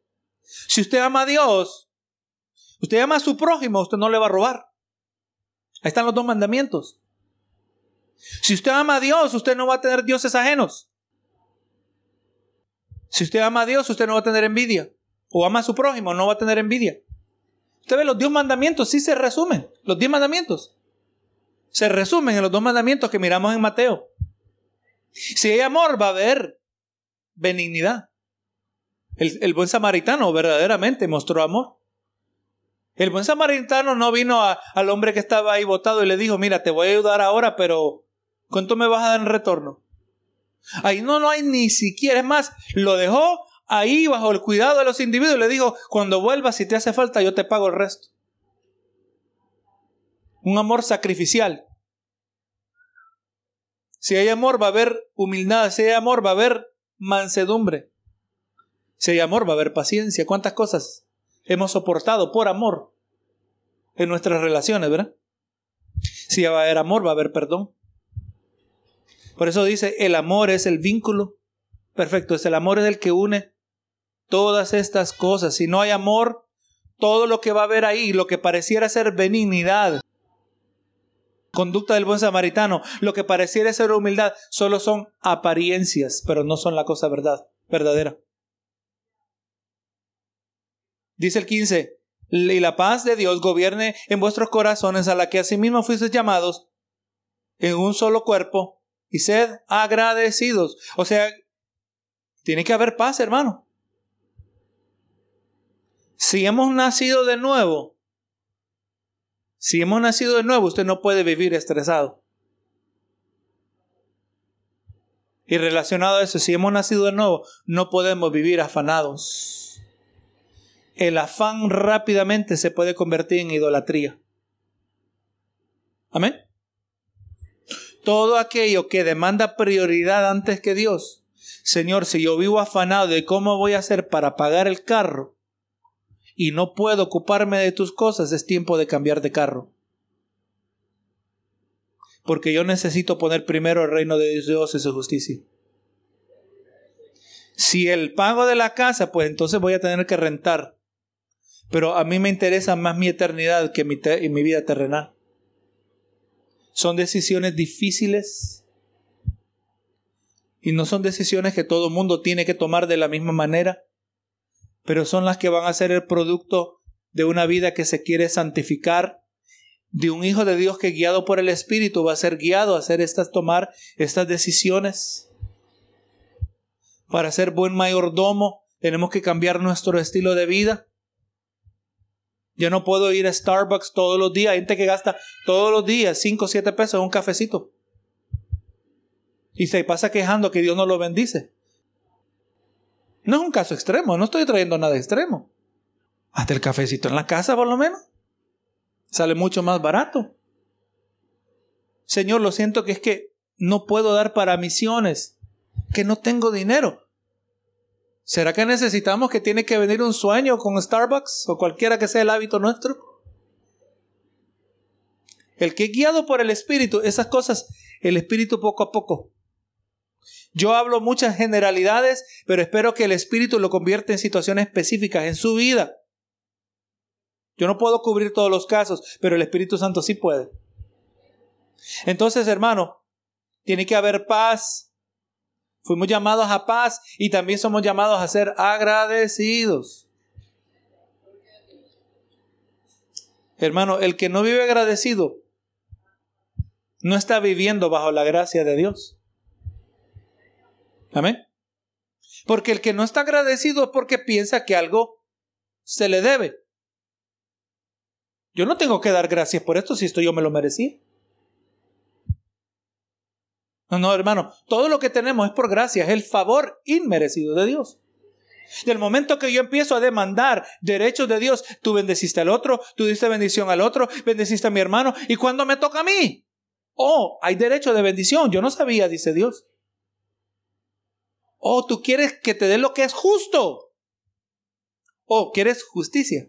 Si usted ama a Dios, usted ama a su prójimo, usted no le va a robar. Ahí están los dos mandamientos. Si usted ama a Dios, usted no va a tener dioses ajenos. Si usted ama a Dios, usted no va a tener envidia. O ama a su prójimo, no va a tener envidia. Usted ve, los diez mandamientos sí se resumen. Los diez mandamientos se resumen en los dos mandamientos que miramos en Mateo. Si hay amor, va a haber benignidad. El, buen samaritano verdaderamente mostró amor. El buen samaritano no vino al hombre que estaba ahí botado y le dijo, mira, te voy a ayudar ahora, pero ¿Cuánto me vas a dar en retorno? Ahí no, no hay ni siquiera, es más, lo dejó ahí bajo el cuidado de los individuos le dijo, cuando vuelvas, si te hace falta, yo te pago el resto. Un amor sacrificial. Si hay amor, va a haber humildad. Si hay amor, va a haber mansedumbre. Si hay amor, va a haber paciencia. ¿Cuántas cosas hemos soportado por amor en nuestras relaciones, verdad? Si va a haber amor, va a haber perdón. Por eso dice, el amor es el vínculo perfecto, es el amor es el que une todas estas cosas. Si no hay amor, todo lo que va a haber ahí, lo que pareciera ser benignidad, conducta del buen samaritano, lo que pareciera ser humildad, solo son apariencias, pero no son la cosa verdad, verdadera. Dice el 15, y la paz de Dios gobierne en vuestros corazones, a la que asimismo fuisteis llamados en un solo cuerpo, y sed agradecidos. O sea, tiene que haber paz, hermano. Si hemos nacido de nuevo, si hemos nacido de nuevo, usted no puede vivir estresado. Y relacionado a eso, si hemos nacido de nuevo, no podemos vivir afanados. El afán rápidamente se puede convertir en idolatría. Amén todo aquello que demanda prioridad antes que Dios. Señor, si yo vivo afanado de cómo voy a hacer para pagar el carro y no puedo ocuparme de tus cosas, es tiempo de cambiar de carro. Porque yo necesito poner primero el reino de Dios y su justicia. Si el pago de la casa, pues entonces voy a tener que rentar. Pero a mí me interesa más mi eternidad que mi, mi vida terrenal. Son decisiones difíciles y no son decisiones que todo mundo tiene que tomar de la misma manera, pero son las que van a ser el producto de una vida que se quiere santificar, de un hijo de Dios que guiado por el Espíritu va a ser guiado a hacer estas tomar estas decisiones. Para ser buen mayordomo tenemos que cambiar nuestro estilo de vida. Yo no puedo ir a Starbucks todos los días. Hay gente que gasta todos los días 5 o 7 pesos en un cafecito. Y se pasa quejando que Dios no lo bendice. No es un caso extremo, no estoy trayendo nada extremo. Hasta el cafecito en la casa, por lo menos. Sale mucho más barato. Señor, lo siento que es que no puedo dar para misiones, que no tengo dinero. ¿Será que necesitamos que tiene que venir un sueño con Starbucks o cualquiera que sea el hábito nuestro? El que es guiado por el Espíritu, esas cosas, el Espíritu poco a poco. Yo hablo muchas generalidades, pero espero que el Espíritu lo convierta en situaciones específicas en su vida. Yo no puedo cubrir todos los casos, pero el Espíritu Santo sí puede. Entonces, hermano, tiene que haber paz, Fuimos llamados a paz y también somos llamados a ser agradecidos. Hermano, el que no vive agradecido no está viviendo bajo la gracia de Dios. Amén. Porque el que no está agradecido es porque piensa que algo se le debe. Yo no tengo que dar gracias por esto si esto yo me lo merecía. No, no, hermano, todo lo que tenemos es por gracia, es el favor inmerecido de Dios. Del momento que yo empiezo a demandar derechos de Dios, tú bendeciste al otro, tú diste bendición al otro, bendeciste a mi hermano, ¿y cuando me toca a mí? Oh, hay derecho de bendición, yo no sabía, dice Dios. Oh, tú quieres que te dé lo que es justo. Oh, quieres justicia.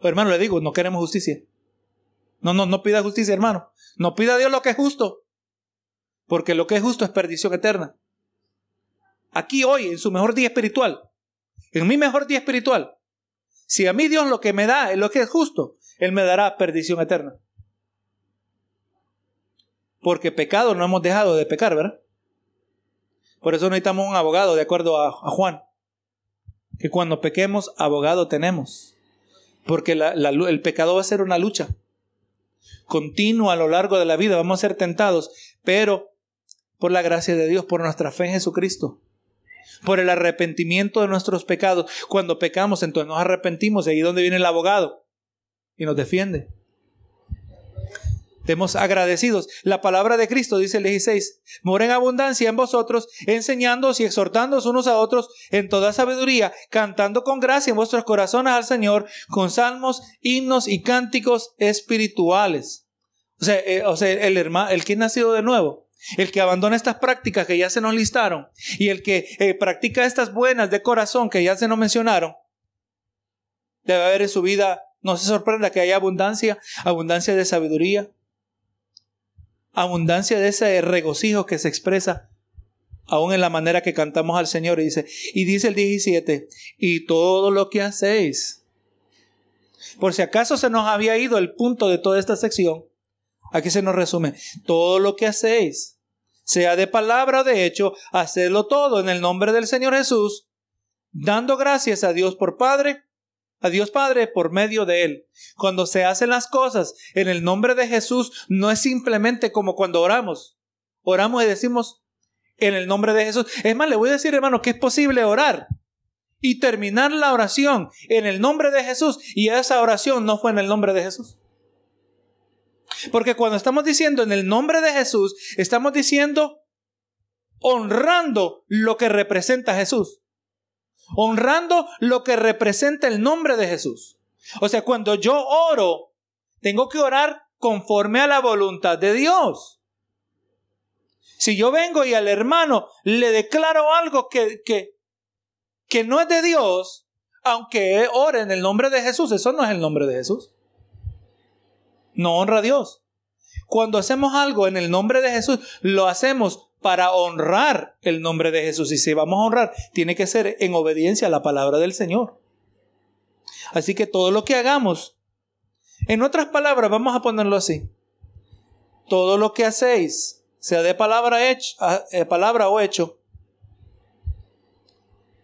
Oh, hermano, le digo, no queremos justicia. No, no, no pida justicia, hermano. No pida a Dios lo que es justo porque lo que es justo es perdición eterna. Aquí hoy, en su mejor día espiritual, en mi mejor día espiritual, si a mí Dios lo que me da es lo que es justo, Él me dará perdición eterna. Porque pecado no hemos dejado de pecar, ¿verdad? Por eso necesitamos un abogado, de acuerdo a, Juan. Que cuando pequemos, abogado tenemos. Porque el pecado va a ser una lucha continua a lo largo de la vida. Vamos a ser tentados, pero por la gracia de Dios, por nuestra fe en Jesucristo, por el arrepentimiento de nuestros pecados. Cuando pecamos, entonces nos arrepentimos, y ahí donde viene el abogado y nos defiende. Demos agradecidos. La palabra de Cristo, dice el 16, mora en abundancia en vosotros, enseñándoos y exhortándoos unos a otros en toda sabiduría, cantando con gracia en vuestros corazones al Señor, con salmos, himnos y cánticos espirituales. O sea, eh, o sea el hermano, el que nacido de nuevo, el que abandona estas prácticas que ya se nos listaron, y el que eh, practica estas buenas de corazón que ya se nos mencionaron, debe haber en su vida, no se sorprenda que haya abundancia, abundancia de sabiduría, abundancia de ese regocijo que se expresa aún en la manera que cantamos al Señor. Y dice, y dice el 17, y todo lo que hacéis. Por si acaso se nos había ido el punto de toda esta sección, aquí se nos resume, todo lo que hacéis, sea de palabra o de hecho, hacedlo todo en el nombre del Señor Jesús, dando gracias a Dios por Padre a Dios Padre por medio de Él. Cuando se hacen las cosas en el nombre de Jesús, no es simplemente como cuando oramos. Oramos y decimos en el nombre de Jesús. Es más, le voy a decir, hermano, que es posible orar y terminar la oración en el nombre de Jesús y esa oración no fue en el nombre de Jesús. Porque cuando estamos diciendo en el nombre de Jesús, estamos diciendo honrando lo que representa Jesús honrando lo que representa el nombre de Jesús. O sea, cuando yo oro, tengo que orar conforme a la voluntad de Dios. Si yo vengo y al hermano le declaro algo que, que, que no es de Dios, aunque ore en el nombre de Jesús, eso no es el nombre de Jesús. No honra a Dios. Cuando hacemos algo en el nombre de Jesús, lo hacemos para honrar el nombre de Jesús. Y si vamos a honrar, tiene que ser en obediencia a la palabra del Señor. Así que todo lo que hagamos, en otras palabras, vamos a ponerlo así. Todo lo que hacéis, sea de palabra, hecho, eh, palabra o hecho,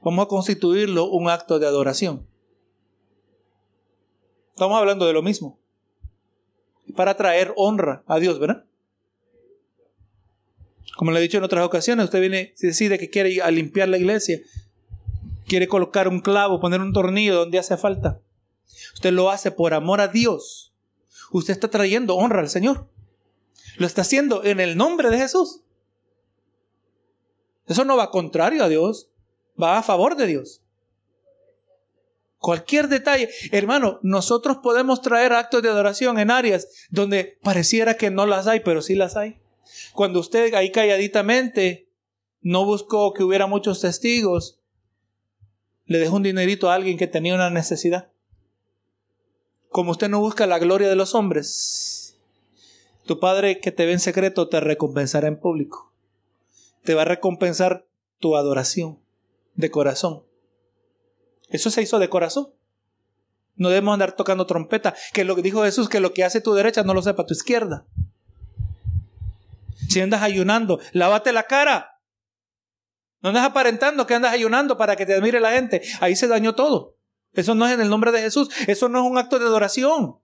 vamos a constituirlo un acto de adoración. Estamos hablando de lo mismo. Para traer honra a Dios, ¿verdad? Como le he dicho en otras ocasiones, usted viene, se decide que quiere ir a limpiar la iglesia, quiere colocar un clavo, poner un tornillo donde hace falta. Usted lo hace por amor a Dios. Usted está trayendo honra al Señor. Lo está haciendo en el nombre de Jesús. Eso no va contrario a Dios, va a favor de Dios. Cualquier detalle. Hermano, nosotros podemos traer actos de adoración en áreas donde pareciera que no las hay, pero sí las hay. Cuando usted ahí calladitamente no buscó que hubiera muchos testigos, le dejó un dinerito a alguien que tenía una necesidad. Como usted no busca la gloria de los hombres, tu Padre que te ve en secreto te recompensará en público. Te va a recompensar tu adoración de corazón. Eso se hizo de corazón. No debemos andar tocando trompeta, que lo que dijo Jesús, que lo que hace tu derecha no lo sepa tu izquierda. Si andas ayunando, lávate la cara. No andas aparentando que andas ayunando para que te admire la gente. Ahí se dañó todo. Eso no es en el nombre de Jesús. Eso no es un acto de adoración.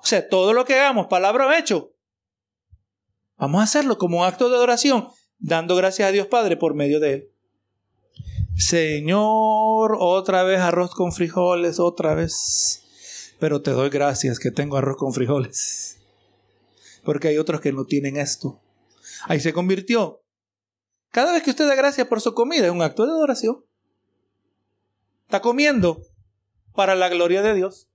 O sea, todo lo que hagamos, palabra o hecho, vamos a hacerlo como un acto de adoración, dando gracias a Dios Padre por medio de Él. Señor, otra vez arroz con frijoles, otra vez. Pero te doy gracias que tengo arroz con frijoles porque hay otros que no tienen esto. Ahí se convirtió. Cada vez que usted da gracias por su comida es un acto de adoración. Está comiendo para la gloria de Dios.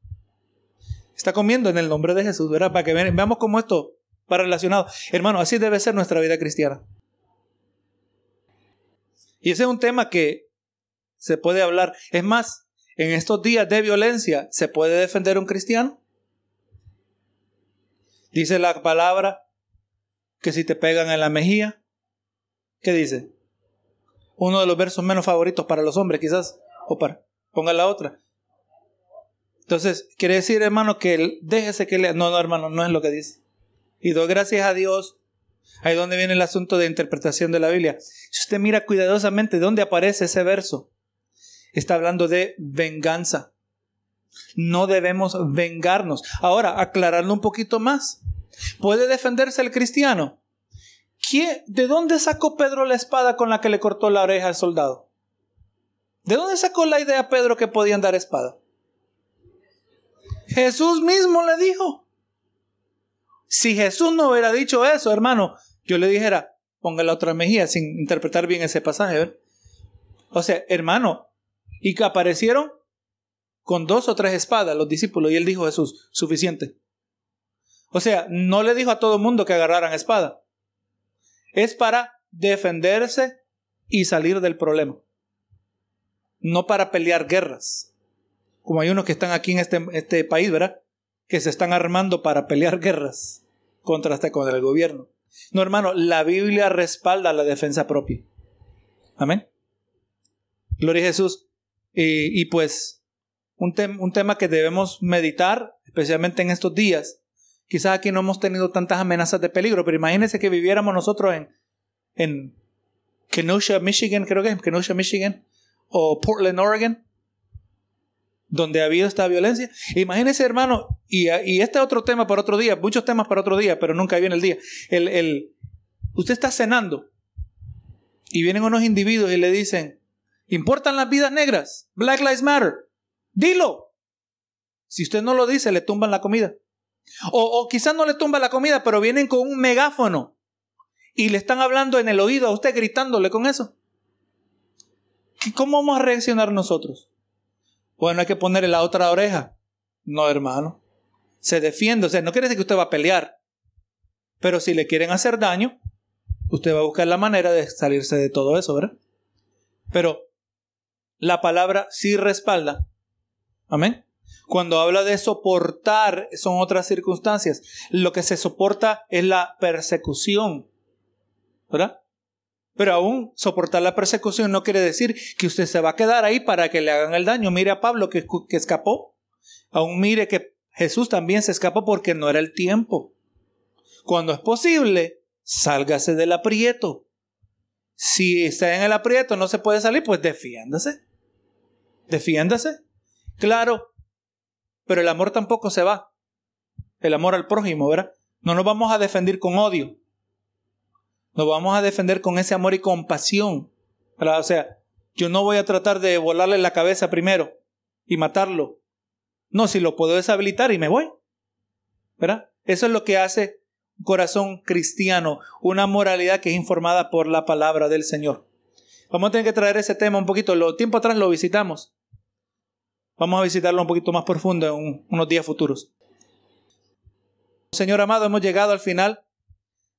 Está comiendo en el nombre de Jesús, ¿verdad? Para que veamos cómo esto va relacionado. Hermano, así debe ser nuestra vida cristiana. Y ese es un tema que se puede hablar. Es más, en estos días de violencia, ¿se puede defender un cristiano? Dice la palabra que si te pegan en la mejilla, ¿qué dice? Uno de los versos menos favoritos para los hombres, quizás, o para, ponga la otra. Entonces, quiere decir, hermano, que déjese que lea. No, no, hermano, no es lo que dice. Y doy gracias a Dios. Ahí donde viene el asunto de interpretación de la Biblia. Si usted mira cuidadosamente dónde aparece ese verso, está hablando de venganza. No debemos vengarnos. Ahora, aclararlo un poquito más. ¿Puede defenderse el cristiano? ¿De dónde sacó Pedro la espada con la que le cortó la oreja al soldado? ¿De dónde sacó la idea Pedro que podían dar espada? Jesús mismo le dijo. Si Jesús no hubiera dicho eso, hermano, yo le dijera, ponga la otra mejilla sin interpretar bien ese pasaje. O sea, hermano, y que aparecieron con dos o tres espadas los discípulos y él dijo Jesús, suficiente. O sea, no le dijo a todo el mundo que agarraran espada. Es para defenderse y salir del problema. No para pelear guerras. Como hay unos que están aquí en este, este país, ¿verdad? Que se están armando para pelear guerras contra hasta con el gobierno. No, hermano, la Biblia respalda la defensa propia. Amén. Gloria a Jesús. Y pues, un, un tema que debemos meditar, especialmente en estos días. Quizás aquí no hemos tenido tantas amenazas de peligro, pero imagínense que viviéramos nosotros en, en Kenosha, Michigan, creo que es Kenosha, Michigan, o Portland, Oregon, donde ha habido esta violencia. Imagínense, hermano, y, y este otro tema para otro día, muchos temas para otro día, pero nunca viene el día. El, el, usted está cenando y vienen unos individuos y le dicen, ¿importan las vidas negras? Black Lives Matter. Dilo. Si usted no lo dice, le tumban la comida. O, o quizás no le tumban la comida, pero vienen con un megáfono y le están hablando en el oído a usted gritándole con eso. ¿Cómo vamos a reaccionar nosotros? Bueno, hay que ponerle la otra oreja. No, hermano. Se defiende. O sea, no quiere decir que usted va a pelear. Pero si le quieren hacer daño, usted va a buscar la manera de salirse de todo eso, ¿verdad? Pero la palabra sí respalda. Amén. Cuando habla de soportar, son otras circunstancias. Lo que se soporta es la persecución. ¿verdad? Pero aún soportar la persecución no quiere decir que usted se va a quedar ahí para que le hagan el daño. Mire a Pablo que, que escapó. Aún mire que Jesús también se escapó porque no era el tiempo. Cuando es posible, sálgase del aprieto. Si está en el aprieto, no se puede salir, pues defiéndase. Defiéndase. Claro, pero el amor tampoco se va. El amor al prójimo, ¿verdad? No nos vamos a defender con odio. Nos vamos a defender con ese amor y compasión. O sea, yo no voy a tratar de volarle la cabeza primero y matarlo. No, si lo puedo deshabilitar y me voy. ¿Verdad? Eso es lo que hace un corazón cristiano, una moralidad que es informada por la palabra del Señor. Vamos a tener que traer ese tema un poquito. Lo tiempo atrás lo visitamos. Vamos a visitarlo un poquito más profundo en unos días futuros. Señor amado, hemos llegado al final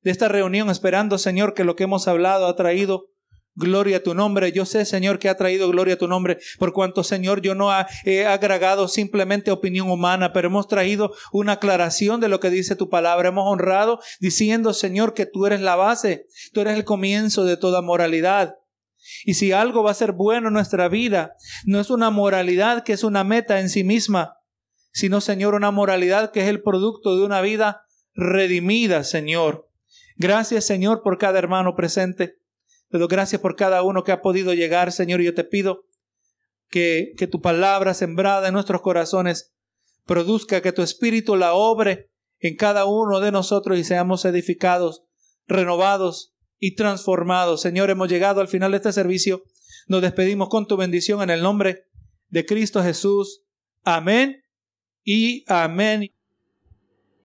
de esta reunión, esperando, Señor, que lo que hemos hablado ha traído gloria a tu nombre. Yo sé, Señor, que ha traído gloria a tu nombre, por cuanto, Señor, yo no he agregado simplemente opinión humana, pero hemos traído una aclaración de lo que dice tu palabra. Hemos honrado diciendo, Señor, que tú eres la base, tú eres el comienzo de toda moralidad. Y si algo va a ser bueno en nuestra vida, no es una moralidad que es una meta en sí misma, sino, Señor, una moralidad que es el producto de una vida redimida, Señor. Gracias, Señor, por cada hermano presente. Te doy gracias por cada uno que ha podido llegar, Señor. Y yo te pido que, que tu palabra sembrada en nuestros corazones produzca que tu espíritu la obre en cada uno de nosotros y seamos edificados, renovados y transformados. Señor, hemos llegado al final de este servicio. Nos despedimos con tu bendición en el nombre de Cristo Jesús. Amén y amén.